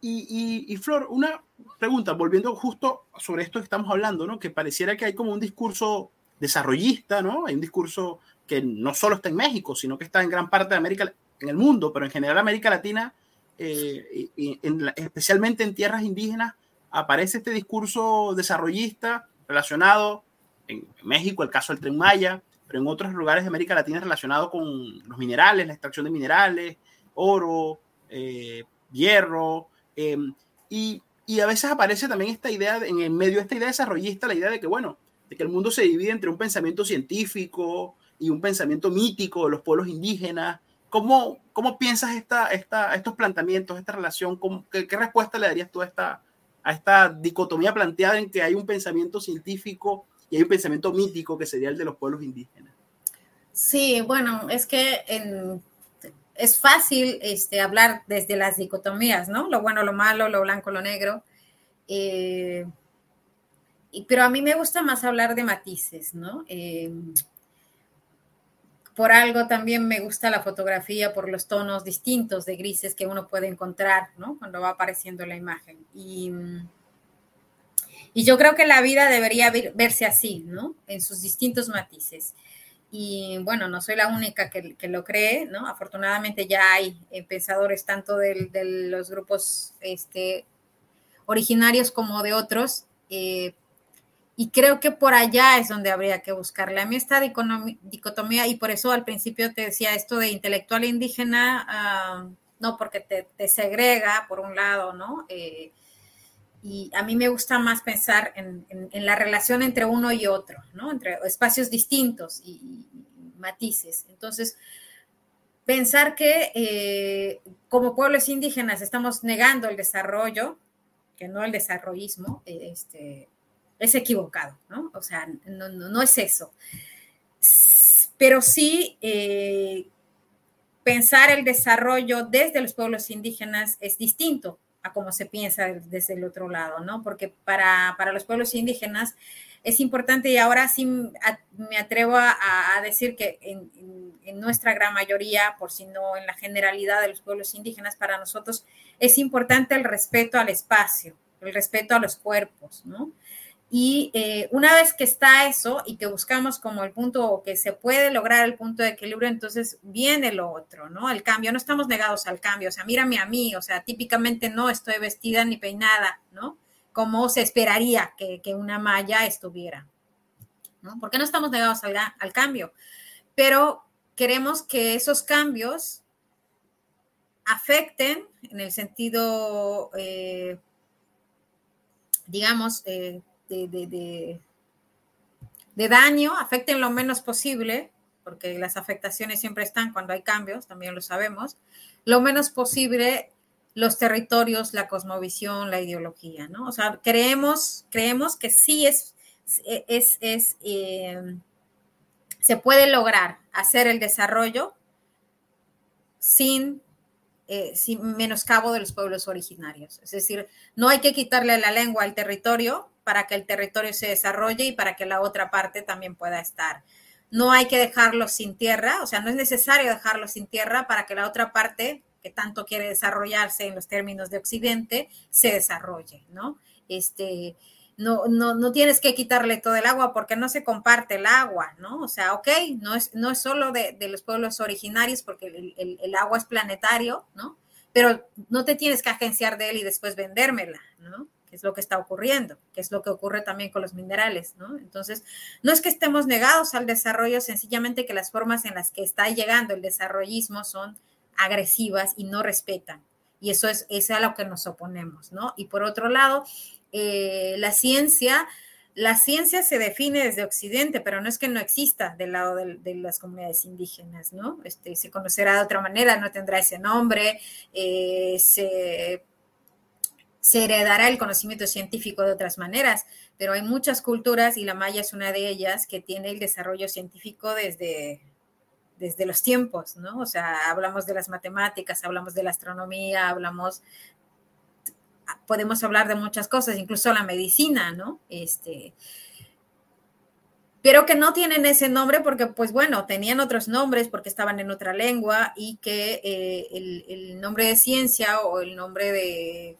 Y, Flor, una pregunta, volviendo justo sobre esto que estamos hablando, ¿no? Que pareciera que hay como un discurso desarrollista, ¿no? Hay un discurso que no solo está en México, sino que está en gran parte de América, en el mundo, pero en general América Latina, eh, y, especialmente en tierras indígenas, aparece este discurso desarrollista relacionado en México, el caso del Tren Maya, pero en otros lugares de América Latina relacionado con los minerales, la extracción de minerales, oro, eh, hierro, Em, y, y, a veces aparece también esta idea, en el medio de esta idea desarrollista, la idea de que, bueno, de que el mundo se divide entre un pensamiento científico y un pensamiento mítico de los pueblos indígenas. ¿Cómo, cómo piensas esta, esta, estos planteamientos, esta relación? qué, qué, respuesta le darías tú a esta, a esta dicotomía planteada en que hay un pensamiento científico y hay un pensamiento mítico que sería el de los pueblos indígenas? Sí, bueno, es que en es fácil este, hablar desde las dicotomías, ¿no? Lo bueno, lo malo, lo blanco, lo negro. Eh, pero a mí me gusta más hablar de matices, ¿no? Eh, por algo también me gusta la fotografía por los tonos distintos de grises que uno puede encontrar, ¿no? Cuando va apareciendo la imagen. Y, y yo creo que la vida debería verse así, ¿no? En sus distintos matices. Y bueno, no soy la única que, lo cree, ¿no? Afortunadamente ya hay pensadores tanto de, los grupos este, originarios como de otros. Eh, y creo que por allá es donde habría que buscarle. A mí esta dicotomía, y por eso al principio te decía esto de intelectual indígena, ah, no porque te, segrega por un lado, ¿no? Eh, y a mí me gusta más pensar en, la relación entre uno y otro, ¿no? Entre espacios distintos y, matices. Entonces, pensar que eh, como pueblos indígenas estamos negando el desarrollo, que no el desarrollismo, este, es equivocado, ¿no? O sea, no, es eso. Pero sí eh, pensar el desarrollo desde los pueblos indígenas es distinto a cómo se piensa desde el otro lado, ¿no? Porque para, los pueblos indígenas es importante y ahora sí me atrevo a, decir que en, nuestra gran mayoría, por si no en la generalidad de los pueblos indígenas, para nosotros es importante el respeto al espacio, el respeto a los cuerpos, ¿no? Y eh, una vez que está eso y que buscamos como el punto o que se puede lograr el punto de equilibrio, entonces viene lo otro, ¿no? El cambio, no estamos negados al cambio, o sea, mírame a mí, o sea, típicamente no estoy vestida ni peinada, ¿no? Como se esperaría que, una malla estuviera, ¿no? Porque no estamos negados al, cambio, pero queremos que esos cambios afecten en el sentido, eh, digamos, eh, de, daño, afecten lo menos posible, porque las afectaciones siempre están cuando hay cambios, también lo sabemos, lo menos posible los territorios, la cosmovisión, la ideología, ¿no? O sea, creemos, creemos que sí es, es, es eh, se puede lograr hacer el desarrollo sin eh, sin menoscabo de los pueblos originarios. Es decir, no hay que quitarle la lengua al territorio para que el territorio se desarrolle y para que la otra parte también pueda estar. No hay que dejarlo sin tierra, o sea, no es necesario dejarlo sin tierra para que la otra parte que tanto quiere desarrollarse en los términos de Occidente se desarrolle, ¿no? Este, no, no, no tienes que quitarle todo el agua porque no se comparte el agua, ¿no? O sea, ok, no es, no es solo de, los pueblos originarios porque el, el, agua es planetario, ¿no? Pero no te tienes que agenciar de él y después vendérmela, ¿no? Que es lo que está ocurriendo, que es lo que ocurre también con los minerales, ¿no? Entonces, no es que estemos negados al desarrollo, sencillamente que las formas en las que está llegando el desarrollismo son agresivas y no respetan. Y eso es, es a lo que nos oponemos, ¿no? Y por otro lado, eh, la ciencia la ciencia se define desde Occidente, pero no es que no exista del lado de, las comunidades indígenas, ¿no? Este, se conocerá de otra manera, no tendrá ese nombre, eh, se, se heredará el conocimiento científico de otras maneras, pero hay muchas culturas y la maya es una de ellas que tiene el desarrollo científico desde, desde los tiempos, ¿no? O sea, hablamos de las matemáticas, hablamos de la astronomía, hablamos podemos hablar de muchas cosas, incluso la medicina, ¿no? Este, pero que no tienen ese nombre porque, pues bueno, tenían otros nombres porque estaban en otra lengua y que eh, el, nombre de ciencia o el nombre de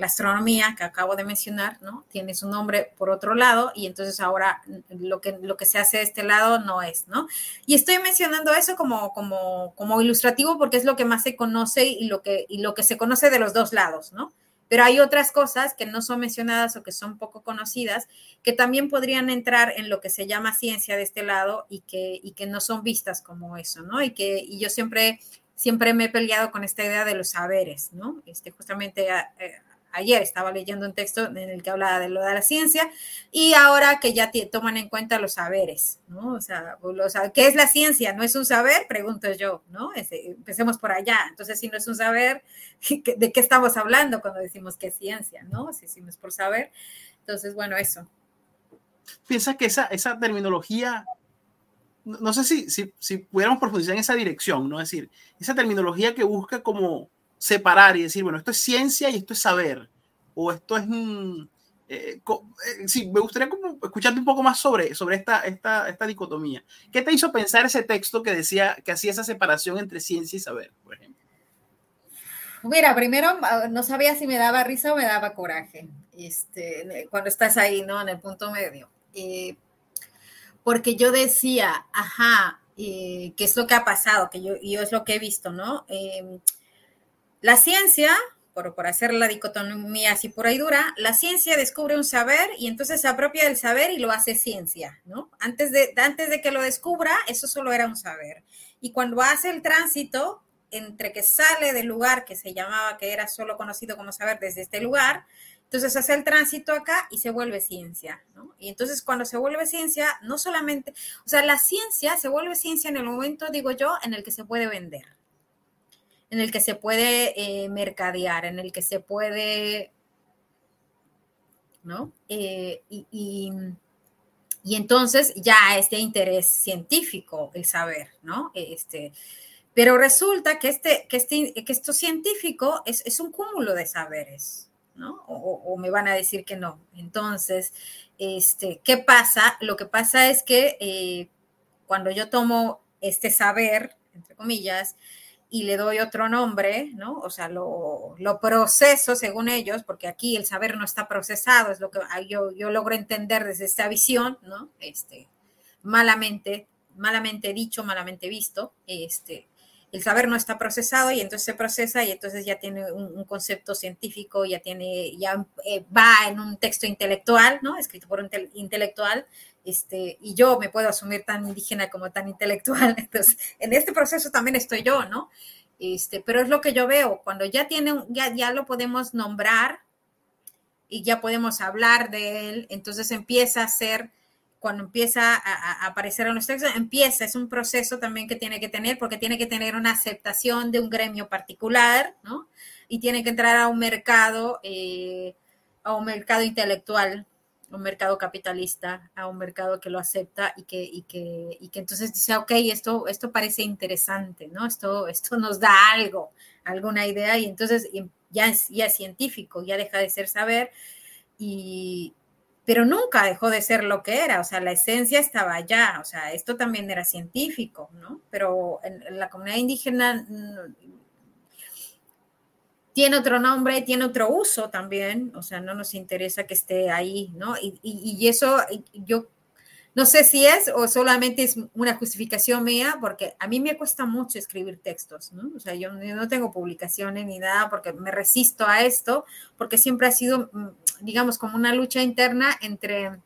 la astronomía que acabo de mencionar, ¿no? Tiene su nombre por otro lado y entonces ahora lo que, lo que se hace de este lado no es, ¿no? Y estoy mencionando eso como, como, como ilustrativo porque es lo que más se conoce y lo, que, y lo que se conoce de los dos lados, ¿no? Pero hay otras cosas que no son mencionadas o que son poco conocidas que también podrían entrar en lo que se llama ciencia de este lado y que, y que no son vistas como eso, ¿no? Y que y yo siempre, siempre me he peleado con esta idea de los saberes, ¿no? Este, justamente eh, ayer estaba leyendo un texto en el que hablaba de lo de la ciencia y ahora que ya toman en cuenta los saberes, ¿no? O sea, ¿qué es la ciencia? ¿No es un saber? Pregunto yo, ¿no? empecemos por allá. Entonces, si no es un saber, ¿de qué estamos hablando cuando decimos que es ciencia, ¿no? Si decimos por saber. Entonces, bueno, eso. Piensa que esa, esa terminología, no sé si, si, si pudiéramos profundizar en esa dirección, ¿no? Es decir, esa terminología que busca como separar y decir, bueno, esto es ciencia y esto es saber, o esto es... Eh, eh, sí, me gustaría como escucharte un poco más sobre, sobre esta, esta, esta dicotomía. ¿Qué te hizo pensar ese texto que decía que hacía esa separación entre ciencia y saber, por ejemplo? Mira, primero ah, no sabía si me daba risa o me daba coraje, este, cuando estás ahí, ¿no? En el punto medio. Eh, porque yo decía, ajá, ¿qué es lo que ha pasado? Que yo, yo es lo que he visto, ¿no? La ciencia, por, hacer la dicotomía así por ahí dura, la ciencia descubre un saber y entonces se apropia del saber y lo hace ciencia, ¿no? Antes de, antes de que lo descubra, eso solo era un saber. Y cuando hace el tránsito entre que sale del lugar que se llamaba, que era solo conocido como saber desde este lugar, entonces hace el tránsito acá y se vuelve ciencia, ¿no? Y entonces cuando se vuelve ciencia, no solamente, o sea, la ciencia se vuelve ciencia en el momento, digo yo, en el que se puede vender en el que se puede eh, mercadear, en el que se puede, ¿no? Eh, y, entonces ya este interés científico, el saber, ¿no? Este, pero resulta que, este, que, este, que esto científico es, un cúmulo de saberes, ¿no? O, me van a decir que no. Entonces, este, ¿qué pasa? Lo que pasa es que eh, cuando yo tomo este saber, entre comillas, y le doy otro nombre, ¿no? O sea, lo, proceso según ellos, porque aquí el saber no está procesado, es lo que yo, yo logro entender desde esta visión, ¿no? Este, malamente, malamente dicho, malamente visto, este, el saber no está procesado y entonces se procesa y entonces ya tiene un, concepto científico, ya tiene, ya eh, va en un texto intelectual, ¿no? Escrito por un intelectual, este, y yo me puedo asumir tan indígena como tan intelectual. Entonces, en este proceso también estoy yo, ¿no? Este, pero es lo que yo veo, cuando ya tiene, ya, ya lo podemos nombrar y ya podemos hablar de él, entonces empieza a ser, cuando empieza a, aparecer en los textos, empieza, es un proceso también que tiene que tener, porque tiene que tener una aceptación de un gremio particular, ¿no? Y tiene que entrar a un mercado, eh, a un mercado intelectual un mercado capitalista a un mercado que lo acepta y que, y que, y que entonces dice, ok, esto, esto parece interesante, ¿no? Esto, esto nos da algo, alguna idea y entonces ya es, ya es científico, ya deja de ser saber y, pero nunca dejó de ser lo que era, o sea, la esencia estaba allá, o sea, esto también era científico, ¿no? Pero en la comunidad indígena tiene otro nombre, tiene otro uso también, o sea, no nos interesa que esté ahí, ¿no? Y, eso yo no sé si es o solamente es una justificación mía, porque a mí me cuesta mucho escribir textos, ¿no? O sea, yo, no tengo publicaciones ni nada porque me resisto a esto, porque siempre ha sido, mm, digamos, como una lucha interna entre,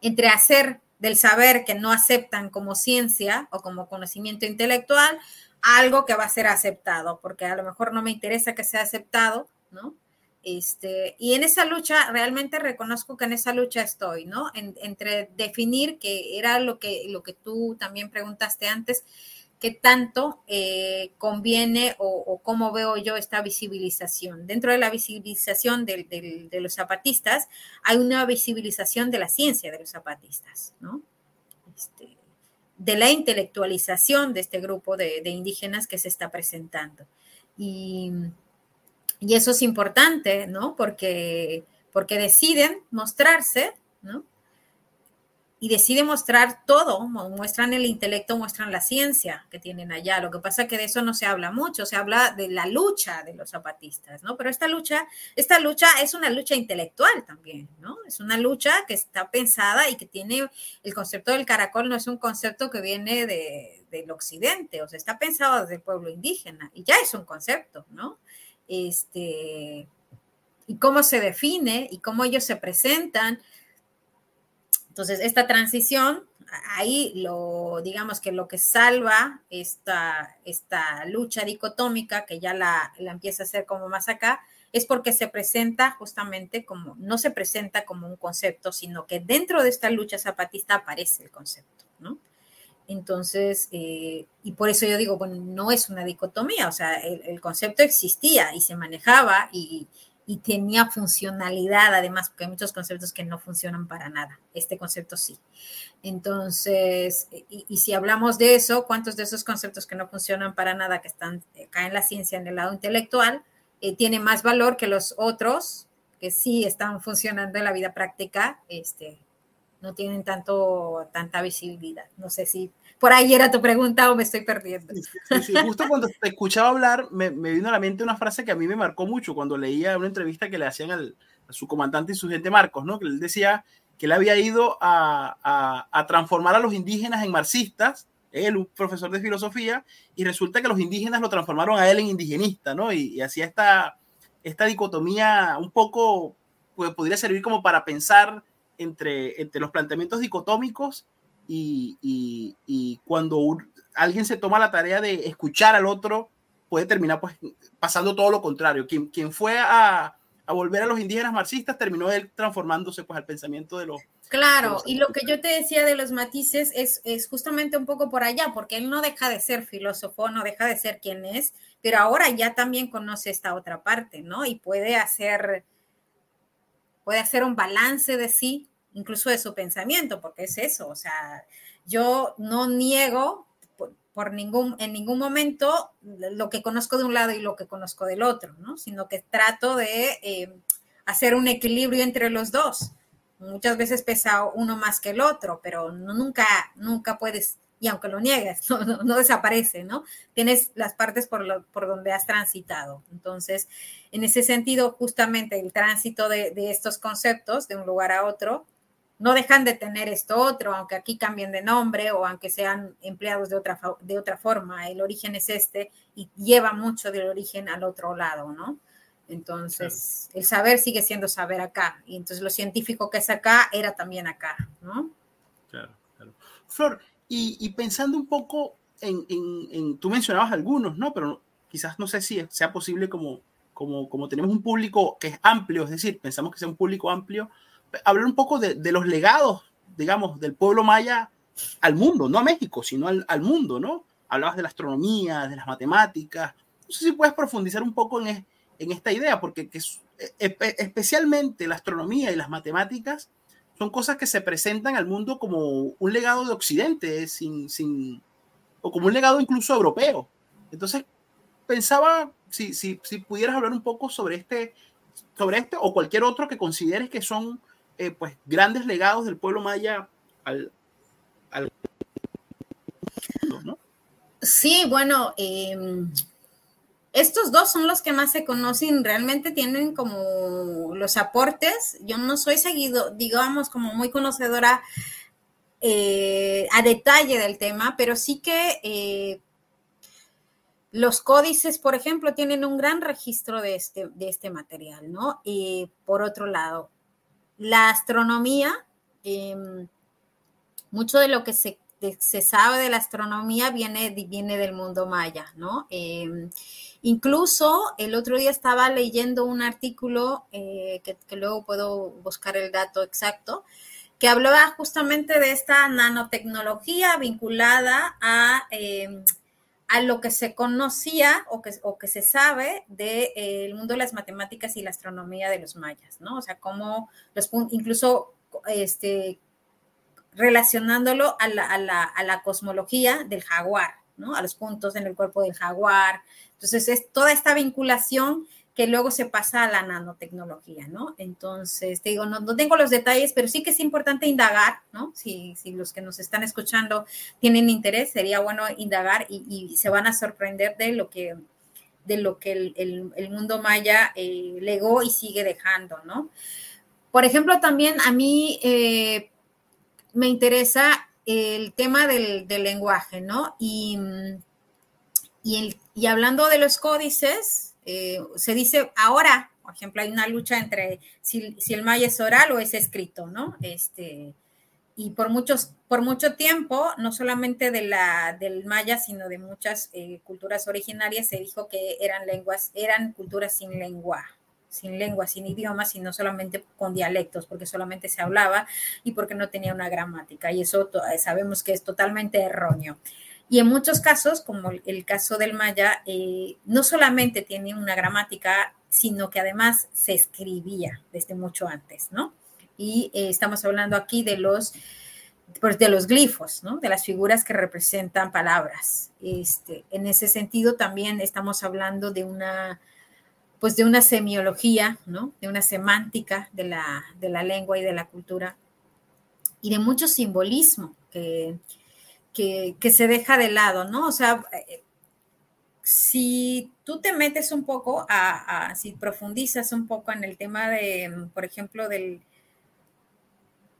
entre hacer del saber que no aceptan como ciencia o como conocimiento intelectual, algo que va a ser aceptado, porque a lo mejor no me interesa que sea aceptado, ¿no? Este, y en esa lucha, realmente reconozco que en esa lucha estoy, ¿no? entre definir, que era lo que, lo que tú también preguntaste antes, qué tanto eh, conviene o, cómo veo yo esta visibilización. Dentro de la visibilización de, los zapatistas hay una visibilización de la ciencia de los zapatistas, ¿no? Este, de la intelectualización de este grupo de, indígenas que se está presentando. Y, y, eso es importante, ¿no? Porque, porque deciden mostrarse, ¿no? Y decide mostrar todo, muestran el intelecto, muestran la ciencia que tienen allá. Lo que pasa es que de eso no se habla mucho, se habla de la lucha de los zapatistas, ¿no? Pero esta lucha, esta lucha es una lucha intelectual también, ¿no? Es una lucha que está pensada y que tiene el concepto del caracol no es un concepto que viene de, del occidente, o sea, está pensado desde el pueblo indígena y ya es un concepto, ¿no? Este, y cómo se define y cómo ellos se presentan entonces, esta transición, ahí lo, digamos que lo que salva esta, esta lucha dicotómica, que ya la, la empieza a hacer como más acá, es porque se presenta justamente como, no se presenta como un concepto, sino que dentro de esta lucha zapatista aparece el concepto, ¿no? Entonces, eh, y por eso yo digo, bueno, no es una dicotomía, o sea, el, el concepto existía y se manejaba y, y tenía funcionalidad, además, porque hay muchos conceptos que no funcionan para nada. Este concepto sí. Entonces, y, si hablamos de eso, ¿cuántos de esos conceptos que no funcionan para nada, que están acá en la ciencia, en el lado intelectual, eh, tiene más valor que los otros que sí están funcionando en la vida práctica, este, no tienen tanto, tanta visibilidad. No sé si por ahí era tu pregunta o me estoy perdiendo. Sí, justo cuando te escuchaba hablar, me, vino a la mente una frase que a mí me marcó mucho cuando leía una entrevista que le hacían al, a su comandante y su gente Marcos, ¿no? Que él decía que él había ido a, a, transformar a los indígenas en marxistas, él, un profesor de filosofía, y resulta que los indígenas lo transformaron a él en indigenista, ¿no? Y, hacía esta, esta dicotomía un poco, pues podría servir como para pensar entre, entre los planteamientos dicotómicos y, cuando alguien se toma la tarea de escuchar al otro, puede terminar pues pasando todo lo contrario. Quien, quien fue a, a volver a los indígenas marxistas terminó él transformándose pues al pensamiento de los... Claro, y lo que yo te decía de los matices es, es justamente un poco por allá, porque él no deja de ser filósofo, no deja de ser quien es, pero ahora ya también conoce esta otra parte, ¿no? Y puede hacer, puede hacer un balance de sí incluso de su pensamiento, porque es eso, o sea, yo no niego por, ningún, en ningún momento lo que conozco de un lado y lo que conozco del otro, ¿no? Sino que trato de eh, hacer un equilibrio entre los dos. Muchas veces pesa uno más que el otro, pero nunca, nunca puedes, y aunque lo niegues, no, desaparece, ¿no? Tienes las partes por, por donde has transitado. Entonces, en ese sentido, justamente el tránsito de, de estos conceptos de un lugar a otro no dejan de tener esto otro, aunque aquí cambien de nombre o aunque sean empleados de otra, de otra forma. El origen es este y lleva mucho del origen al otro lado, ¿no? Entonces, el saber sigue siendo saber acá. Y entonces lo científico que es acá era también acá, ¿no? Claro, claro. Flor, y, pensando un poco en, en, tú mencionabas algunos, ¿no? Pero quizás no sé si sea posible como, como, tenemos un público que es amplio, es decir, pensamos que sea un público amplio, hablar un poco de, los legados, digamos, del pueblo maya al mundo, no a México, sino al, mundo, ¿no? Hablabas de la astronomía, de las matemáticas. No sé si puedes profundizar un poco en, esta idea, porque e, especialmente la astronomía y las matemáticas son cosas que se presentan al mundo como un legado de Occidente, sin, sin, o como un legado incluso europeo. Entonces, pensaba si, si, si pudieras hablar un poco sobre este, sobre este o cualquier otro que consideres que son eh, pues grandes legados del pueblo maya al, ¿no? Sí, bueno, em, estos dos son los que más se conocen, realmente tienen como los aportes. Yo no soy seguido, digamos, como muy conocedora eh, a detalle del tema, pero sí que eh, los códices, por ejemplo, tienen un gran registro de este, de este material, ¿no? Y por otro lado, la astronomía, em, mucho de lo que se se sabe de la astronomía viene, viene del mundo maya, ¿no? Em, incluso el otro día estaba leyendo un artículo eh, que, luego puedo buscar el dato exacto, que hablaba justamente de esta nanotecnología vinculada a, em, a lo que se conocía o que, o que se sabe del de, mundo de las matemáticas y la astronomía de los mayas, ¿no? O sea, cómo los incluso este, relacionándolo a la, cosmología del jaguar, ¿no? A los puntos en el cuerpo del jaguar. Entonces, es toda esta vinculación que luego se pasa a la nanotecnología, ¿no? Entonces, te digo, no, tengo los detalles, pero sí que es importante indagar, ¿no? Si, los que nos están escuchando tienen interés, sería bueno indagar y, se van a sorprender de lo que, de lo que el, mundo maya eh, legó y sigue dejando, ¿no? Por ejemplo, también a mí eh, me interesa el tema del, lenguaje, ¿no? Y, y, hablando de los códices, eh, se dice ahora, por ejemplo, hay una lucha entre si, el maya es oral o es escrito, ¿no? Este, y por, muchos, por mucho tiempo, no solamente de la, del maya, sino de muchas eh, culturas originarias, se dijo que eran lenguas, eran culturas sin lengua, sin lengua, sin idioma, sino solamente con dialectos, porque solamente se hablaba y porque no tenía una gramática. Y eso sabemos que es totalmente erróneo. Y en muchos casos, como el caso del maya, eh, no solamente tiene una gramática, sino que además se escribía desde mucho antes, ¿no? Y eh, estamos hablando aquí de los, pues, de los glifos, ¿no? De las figuras que representan palabras. Este, en ese sentido, también estamos hablando de una pues de una semiología, ¿no? De una semántica de la, de la lengua y de la cultura y de mucho simbolismo que, que, se deja de lado, ¿no? O sea, eh, si tú te metes un poco a, si profundizas un poco en el tema de, por ejemplo, del,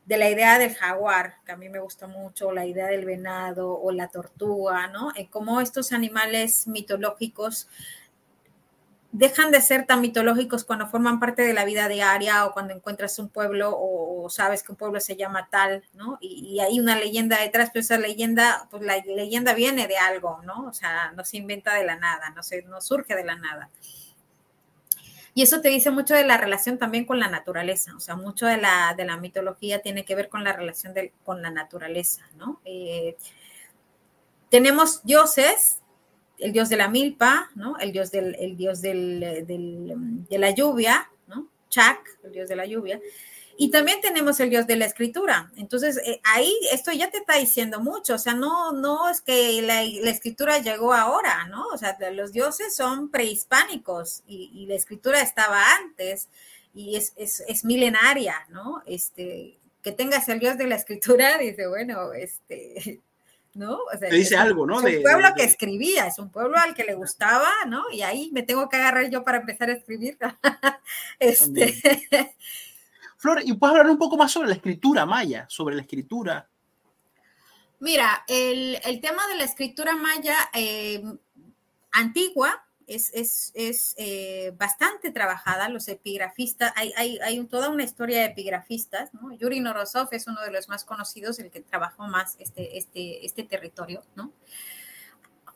de la idea del jaguar, que a mí me gusta mucho, la idea del venado o la tortuga, ¿no? En cómo estos animales mitológicos dejan de ser tan mitológicos cuando forman parte de la vida diaria o cuando encuentras un pueblo o, sabes que un pueblo se llama tal, ¿no? Y, hay una leyenda detrás, pero esa leyenda, pues la leyenda viene de algo, ¿no? O sea, no se inventa de la nada, no, se, no surge de la nada. Y eso te dice mucho de la relación también con la naturaleza, o sea, mucho de la, de la mitología tiene que ver con la relación con la naturaleza, ¿no? Eh, tenemos dioses el dios de la milpa, ¿no? El dios, del, el dios del, de la lluvia, ¿no? Chak, el dios de la lluvia. Y también tenemos el dios de la escritura. Entonces, eh, ahí esto ya te está diciendo mucho. O sea, no, no es que la, escritura llegó ahora, ¿no? O sea, los dioses son prehispánicos y, la escritura estaba antes y es, es, es, milenaria, ¿no? Este, que tengas el dios de la escritura, dice, bueno, este, ¿no? Te dice algo, ¿no? Es un pueblo que escribía, es un pueblo al que le gustaba, ¿no? Y ahí me tengo que agarrar yo para empezar a escribir. este... Flor, ¿y puedes hablar un poco más sobre la escritura maya, sobre la escritura? Mira, el, tema de la escritura maya eh, antigua, es, eh, bastante trabajada, los epigrafistas, hay, hay, toda una historia de epigrafistas, ¿no? Yuri Norosov es uno de los más conocidos, el que trabajó más este, este, este territorio, ¿no?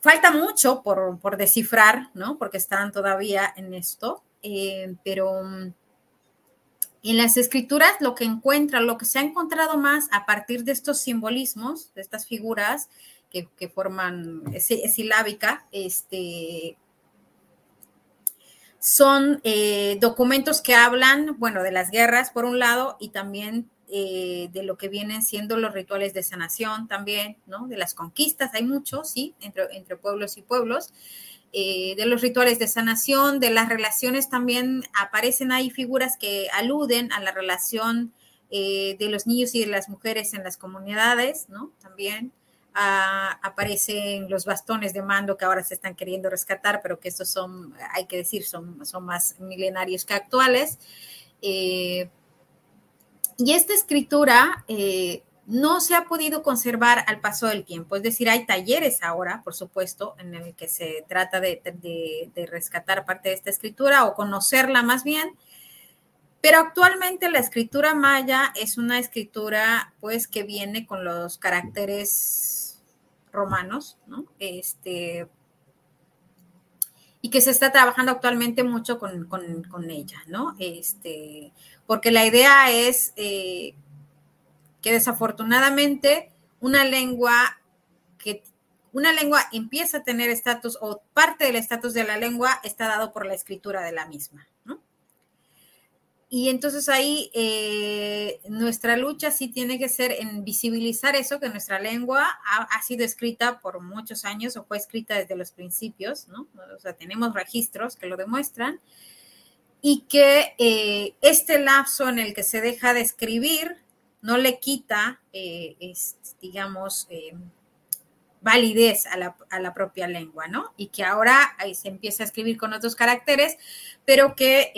Falta mucho por, descifrar, ¿no? Porque están todavía en esto, eh, pero mm, en las escrituras lo que encuentra, lo que se ha encontrado más a partir de estos simbolismos, de estas figuras que, que forman silábica, este, son eh, documentos que hablan, bueno, de las guerras por un lado y también eh, de lo que vienen siendo los rituales de sanación también, ¿no? De las conquistas, hay muchos, sí, entre, entre pueblos y pueblos. Eh, de los rituales de sanación, de las relaciones también aparecen ahí figuras que aluden a la relación de los niños y de las mujeres en las comunidades, ¿no? También aparecen los bastones de mando que ahora se están queriendo rescatar, pero que estos son, hay que decir, son, son más milenarios que actuales. Eh, y esta escritura eh, no se ha podido conservar al paso del tiempo, es decir, hay talleres ahora, por supuesto, en el que se trata de, de rescatar parte de esta escritura o conocerla más bien, Pero actualmente la escritura maya es una escritura pues que viene con los caracteres romanos, ¿no? Este, y que se está trabajando actualmente mucho con, ella, ¿no? Este, porque la idea es eh, que desafortunadamente una lengua que una lengua empieza a tener estatus o parte del estatus de la lengua está dado por la escritura de la misma. Y entonces ahí eh, nuestra lucha sí tiene que ser en visibilizar eso, que nuestra lengua ha, sido escrita por muchos años o fue escrita desde los principios, ¿no? O sea, tenemos registros que lo demuestran y que eh, este lapso en el que se deja de escribir no le quita, eh, digamos, validez a la, a la, propia lengua, ¿no? Y que ahora ahí se empieza a escribir con otros caracteres, pero que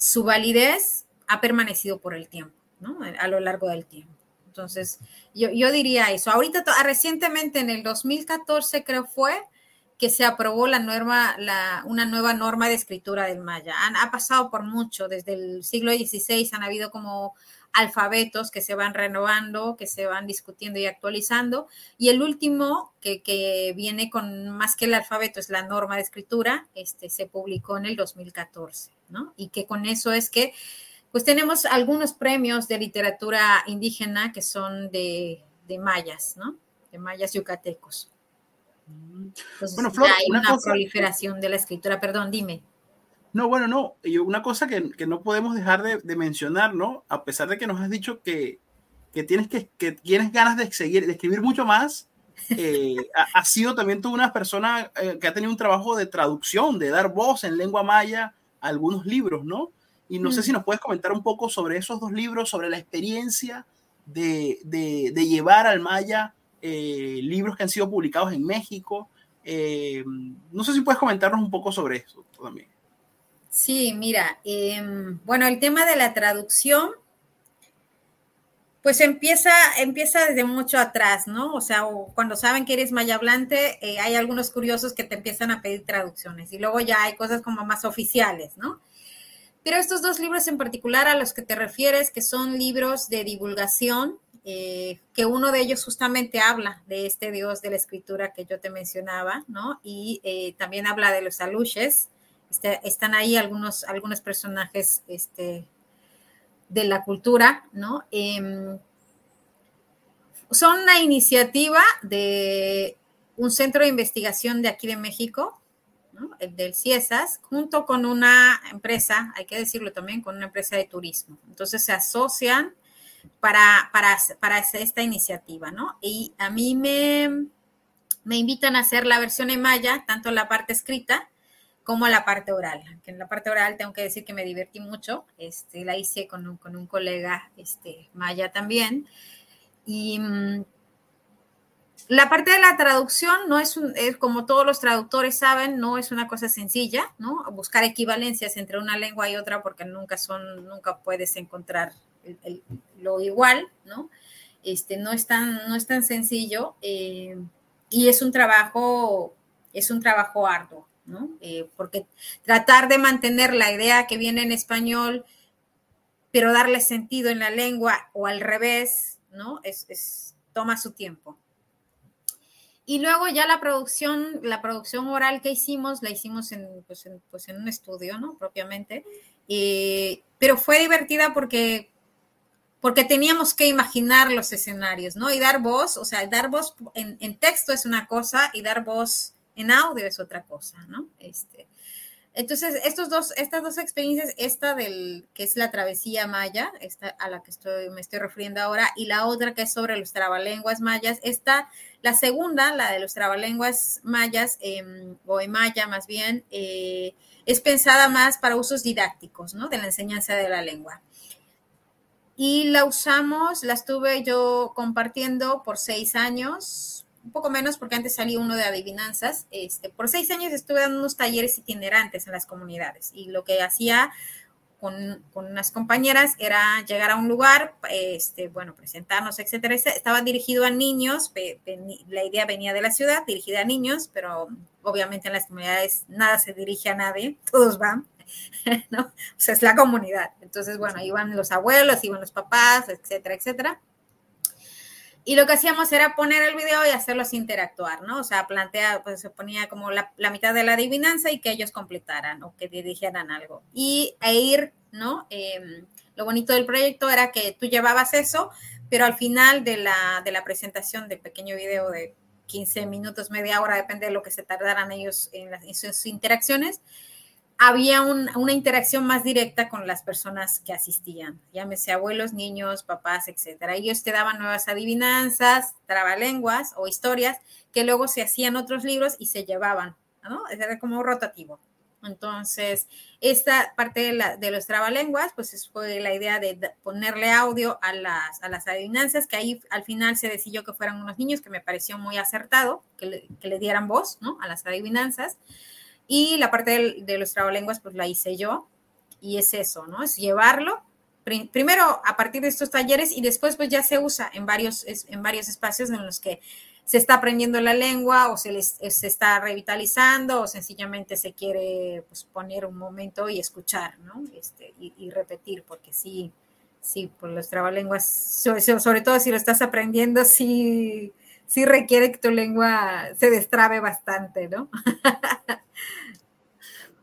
su validez ha permanecido por el tiempo, ¿no? A lo largo del tiempo. Entonces, yo, yo diría eso. Ahorita, recientemente, en el 2014, creo fue, que se aprobó la norma, la, una nueva norma de escritura del maya. Han, ha pasado por mucho, desde el siglo XVI han habido como alfabetos que se van renovando, que se van discutiendo y actualizando. Y el último, que, que, viene con más que el alfabeto, es la norma de escritura, este, se publicó en el 2014. Y que con eso es que, pues tenemos algunos premios de literatura indígena que son de, mayas, ¿no? De mayas yucatecos. bueno, Flor, hay una, proliferación de la escritura, perdón, dime. No, bueno, no, una cosa que, no podemos dejar de, mencionar, ¿no? A pesar de que nos has dicho que, tienes que, tienes ganas de seguir, de escribir mucho más, eh, ha, sido también tú una persona eh, que ha tenido un trabajo de traducción, de dar voz en lengua maya algunos libros, ¿no? Y no sé si nos puedes comentar un poco sobre esos dos libros, sobre la experiencia de, llevar al Maya eh, libros que han sido publicados en México. Eh, no sé si puedes comentarnos un poco sobre eso también. Sí, mira, em, bueno, el tema de la traducción, pues empieza, empieza desde mucho atrás, ¿no? O sea, cuando saben que eres maya hablante, eh, hay algunos curiosos que te empiezan a pedir traducciones y luego ya hay cosas como más oficiales, ¿no? Pero estos dos libros en particular a los que te refieres, que son libros de divulgación, eh, que uno de ellos justamente habla de este dios de la escritura que yo te mencionaba, ¿no? Y eh, también habla de los aluches. Este, están ahí algunos, algunos personajes este, de la cultura, ¿no? Em, son una iniciativa de un centro de investigación de aquí de México, ¿no? el del CIESAS, junto con una empresa, hay que decirlo también, con una empresa de turismo. Entonces se asocian para, para, para esta iniciativa, ¿no? Y a mí me, me invitan a hacer la versión en maya, tanto la parte escrita como la parte oral. Que en la parte oral tengo que decir que me divertí mucho. Este, la hice con un, con un colega este, maya también. Y mm, la parte de la traducción no es, un, es, como todos los traductores saben, no es una cosa sencilla, ¿no? Buscar equivalencias entre una lengua y otra porque nunca son, nunca puedes encontrar lo igual, ¿no? Este, no es tan, no es tan sencillo eh, y es un trabajo, es un trabajo arduo. Eh, porque tratar de mantener la idea que viene en español, pero darle sentido en la lengua o al revés, ¿no? Es, toma su tiempo. Y luego ya la producción, la producción oral que hicimos, la hicimos en, pues, pues un estudio, ¿no? Propiamente. pero fue divertida porque, porque teníamos que imaginar los escenarios, ¿no? Y dar voz, o sea, dar voz en, en texto es una cosa y dar voz en audio es otra cosa, ¿no? Este, entonces, estos dos, estas dos experiencias, esta del que es la travesía maya, esta a la que estoy, me estoy refiriendo ahora, y la otra que es sobre los trabalenguas mayas, esta, la segunda, la de los trabalenguas mayas, eh, o en maya más bien, eh, es pensada más para usos didácticos, ¿no? De la enseñanza de la lengua. Y la usamos, la estuve yo compartiendo por seis años, un poco menos porque antes salí uno de adivinanzas. Este, por seis años estuve dando unos talleres itinerantes en las comunidades y lo que hacía con, con, unas compañeras era llegar a un lugar, este, bueno, presentarnos, etcétera. Estaba dirigido a niños, la idea venía de la ciudad, dirigida a niños, pero obviamente en las comunidades nada se dirige a nadie, todos van. ¿no? O sea, es la comunidad. Entonces, bueno, iban los abuelos, iban los papás, etcétera, etcétera. Y lo que hacíamos era poner el video y hacerlos interactuar, ¿no? O sea, plantea, pues se ponía como la, mitad de la adivinanza y que ellos completaran o que dijeran algo. Y e ir, ¿no? Em, lo bonito del proyecto era que tú llevabas eso, pero al final de la, de la presentación del pequeño video de 15 minutos, media hora, depende de lo que se tardaran ellos en, en sus interacciones, había una interacción más directa con las personas que asistían, llámese abuelos, niños, papás, etcétera. Ellos te daban nuevas adivinanzas, trabalenguas o historias que luego se hacían otros libros y se llevaban, ¿no? Era como rotativo. Entonces, esta parte de, los trabalenguas, pues fue la idea de ponerle audio a las, a las adivinanzas, que ahí al final se decidió que fueran unos niños, que me pareció muy acertado, que le, que le dieran voz, ¿no? A las adivinanzas. Y la parte de, los trabalenguas, pues la hice yo. Y es eso, ¿no? Es llevarlo primero a partir de estos talleres y después pues ya se usa en varios, en varios espacios en los que se está aprendiendo la lengua o se, les, se está revitalizando o sencillamente se quiere pues, poner un momento y escuchar, ¿no? Este, y, repetir, porque sí, sí, por los trabalenguas, sobre todo si lo estás aprendiendo, sí, sí requiere que tu lengua se destrabe bastante, ¿no?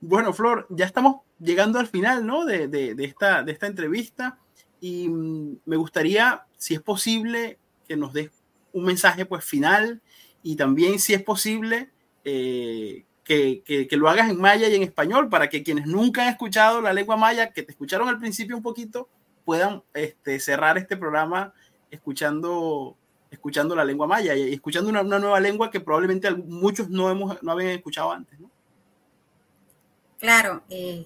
Bueno, Flor, ya estamos llegando al final ¿no? de, esta, de esta entrevista y mm, me gustaría, si es posible, que nos des un mensaje pues final y también, si es posible, eh, que, que, lo hagas en maya y en español para que quienes nunca han escuchado la lengua maya, que te escucharon al principio un poquito, puedan este, cerrar este programa escuchando, escuchando la lengua maya y escuchando una, una nueva lengua que probablemente muchos no, hemos, no habían escuchado antes. ¿no? Claro. Eh,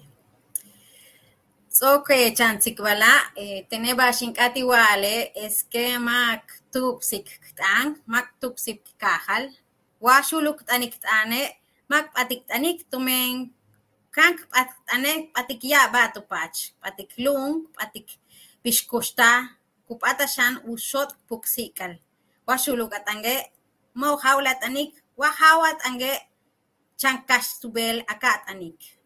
chansik wala eh, tene bashin kati wale es que mak tupsik tang mak tupsik kahal washuluk tanik tane mak patik tanik tumen kank patane patik ya batu pach patik lung patik pishkusta kupata shan ushot puksikal washuluk atange mo haulat anik wahawat ange chankash tubel akat anik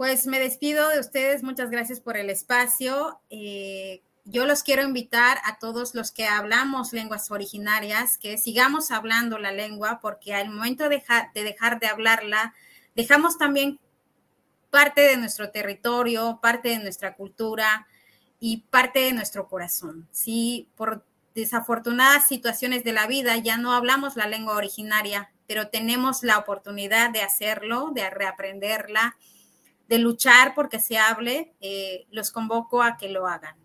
pues me despido de ustedes. Muchas gracias por el espacio. Eh, yo los quiero invitar a todos los que hablamos lenguas originarias que sigamos hablando la lengua porque al momento de dejar, de hablarla, dejamos también parte de nuestro territorio, parte de nuestra cultura y parte de nuestro corazón. Si por desafortunadas situaciones de la vida ya no hablamos la lengua originaria, pero tenemos la oportunidad de hacerlo, de reaprenderla de luchar porque se hable, eh, los convoco a que lo hagan.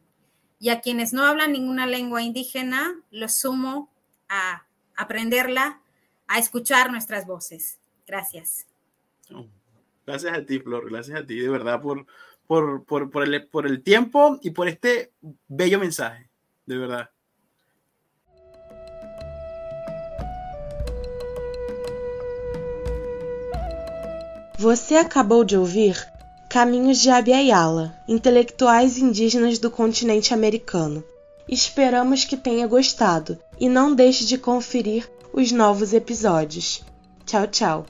Y a quienes no hablan ninguna lengua indígena, los sumo a aprenderla, a escuchar nuestras voces. Gracias. gracias a ti, Flor, gracias a ti, de verdad, por, por, por, por, el, por el tiempo y por este bello mensaje, de verdad. Você acabou de ouvir Caminhos de Abiayala, intelectuais indígenas do continente americano. Esperamos que tenha gostado e não deixe de conferir os novos episódios. Tchau, tchau.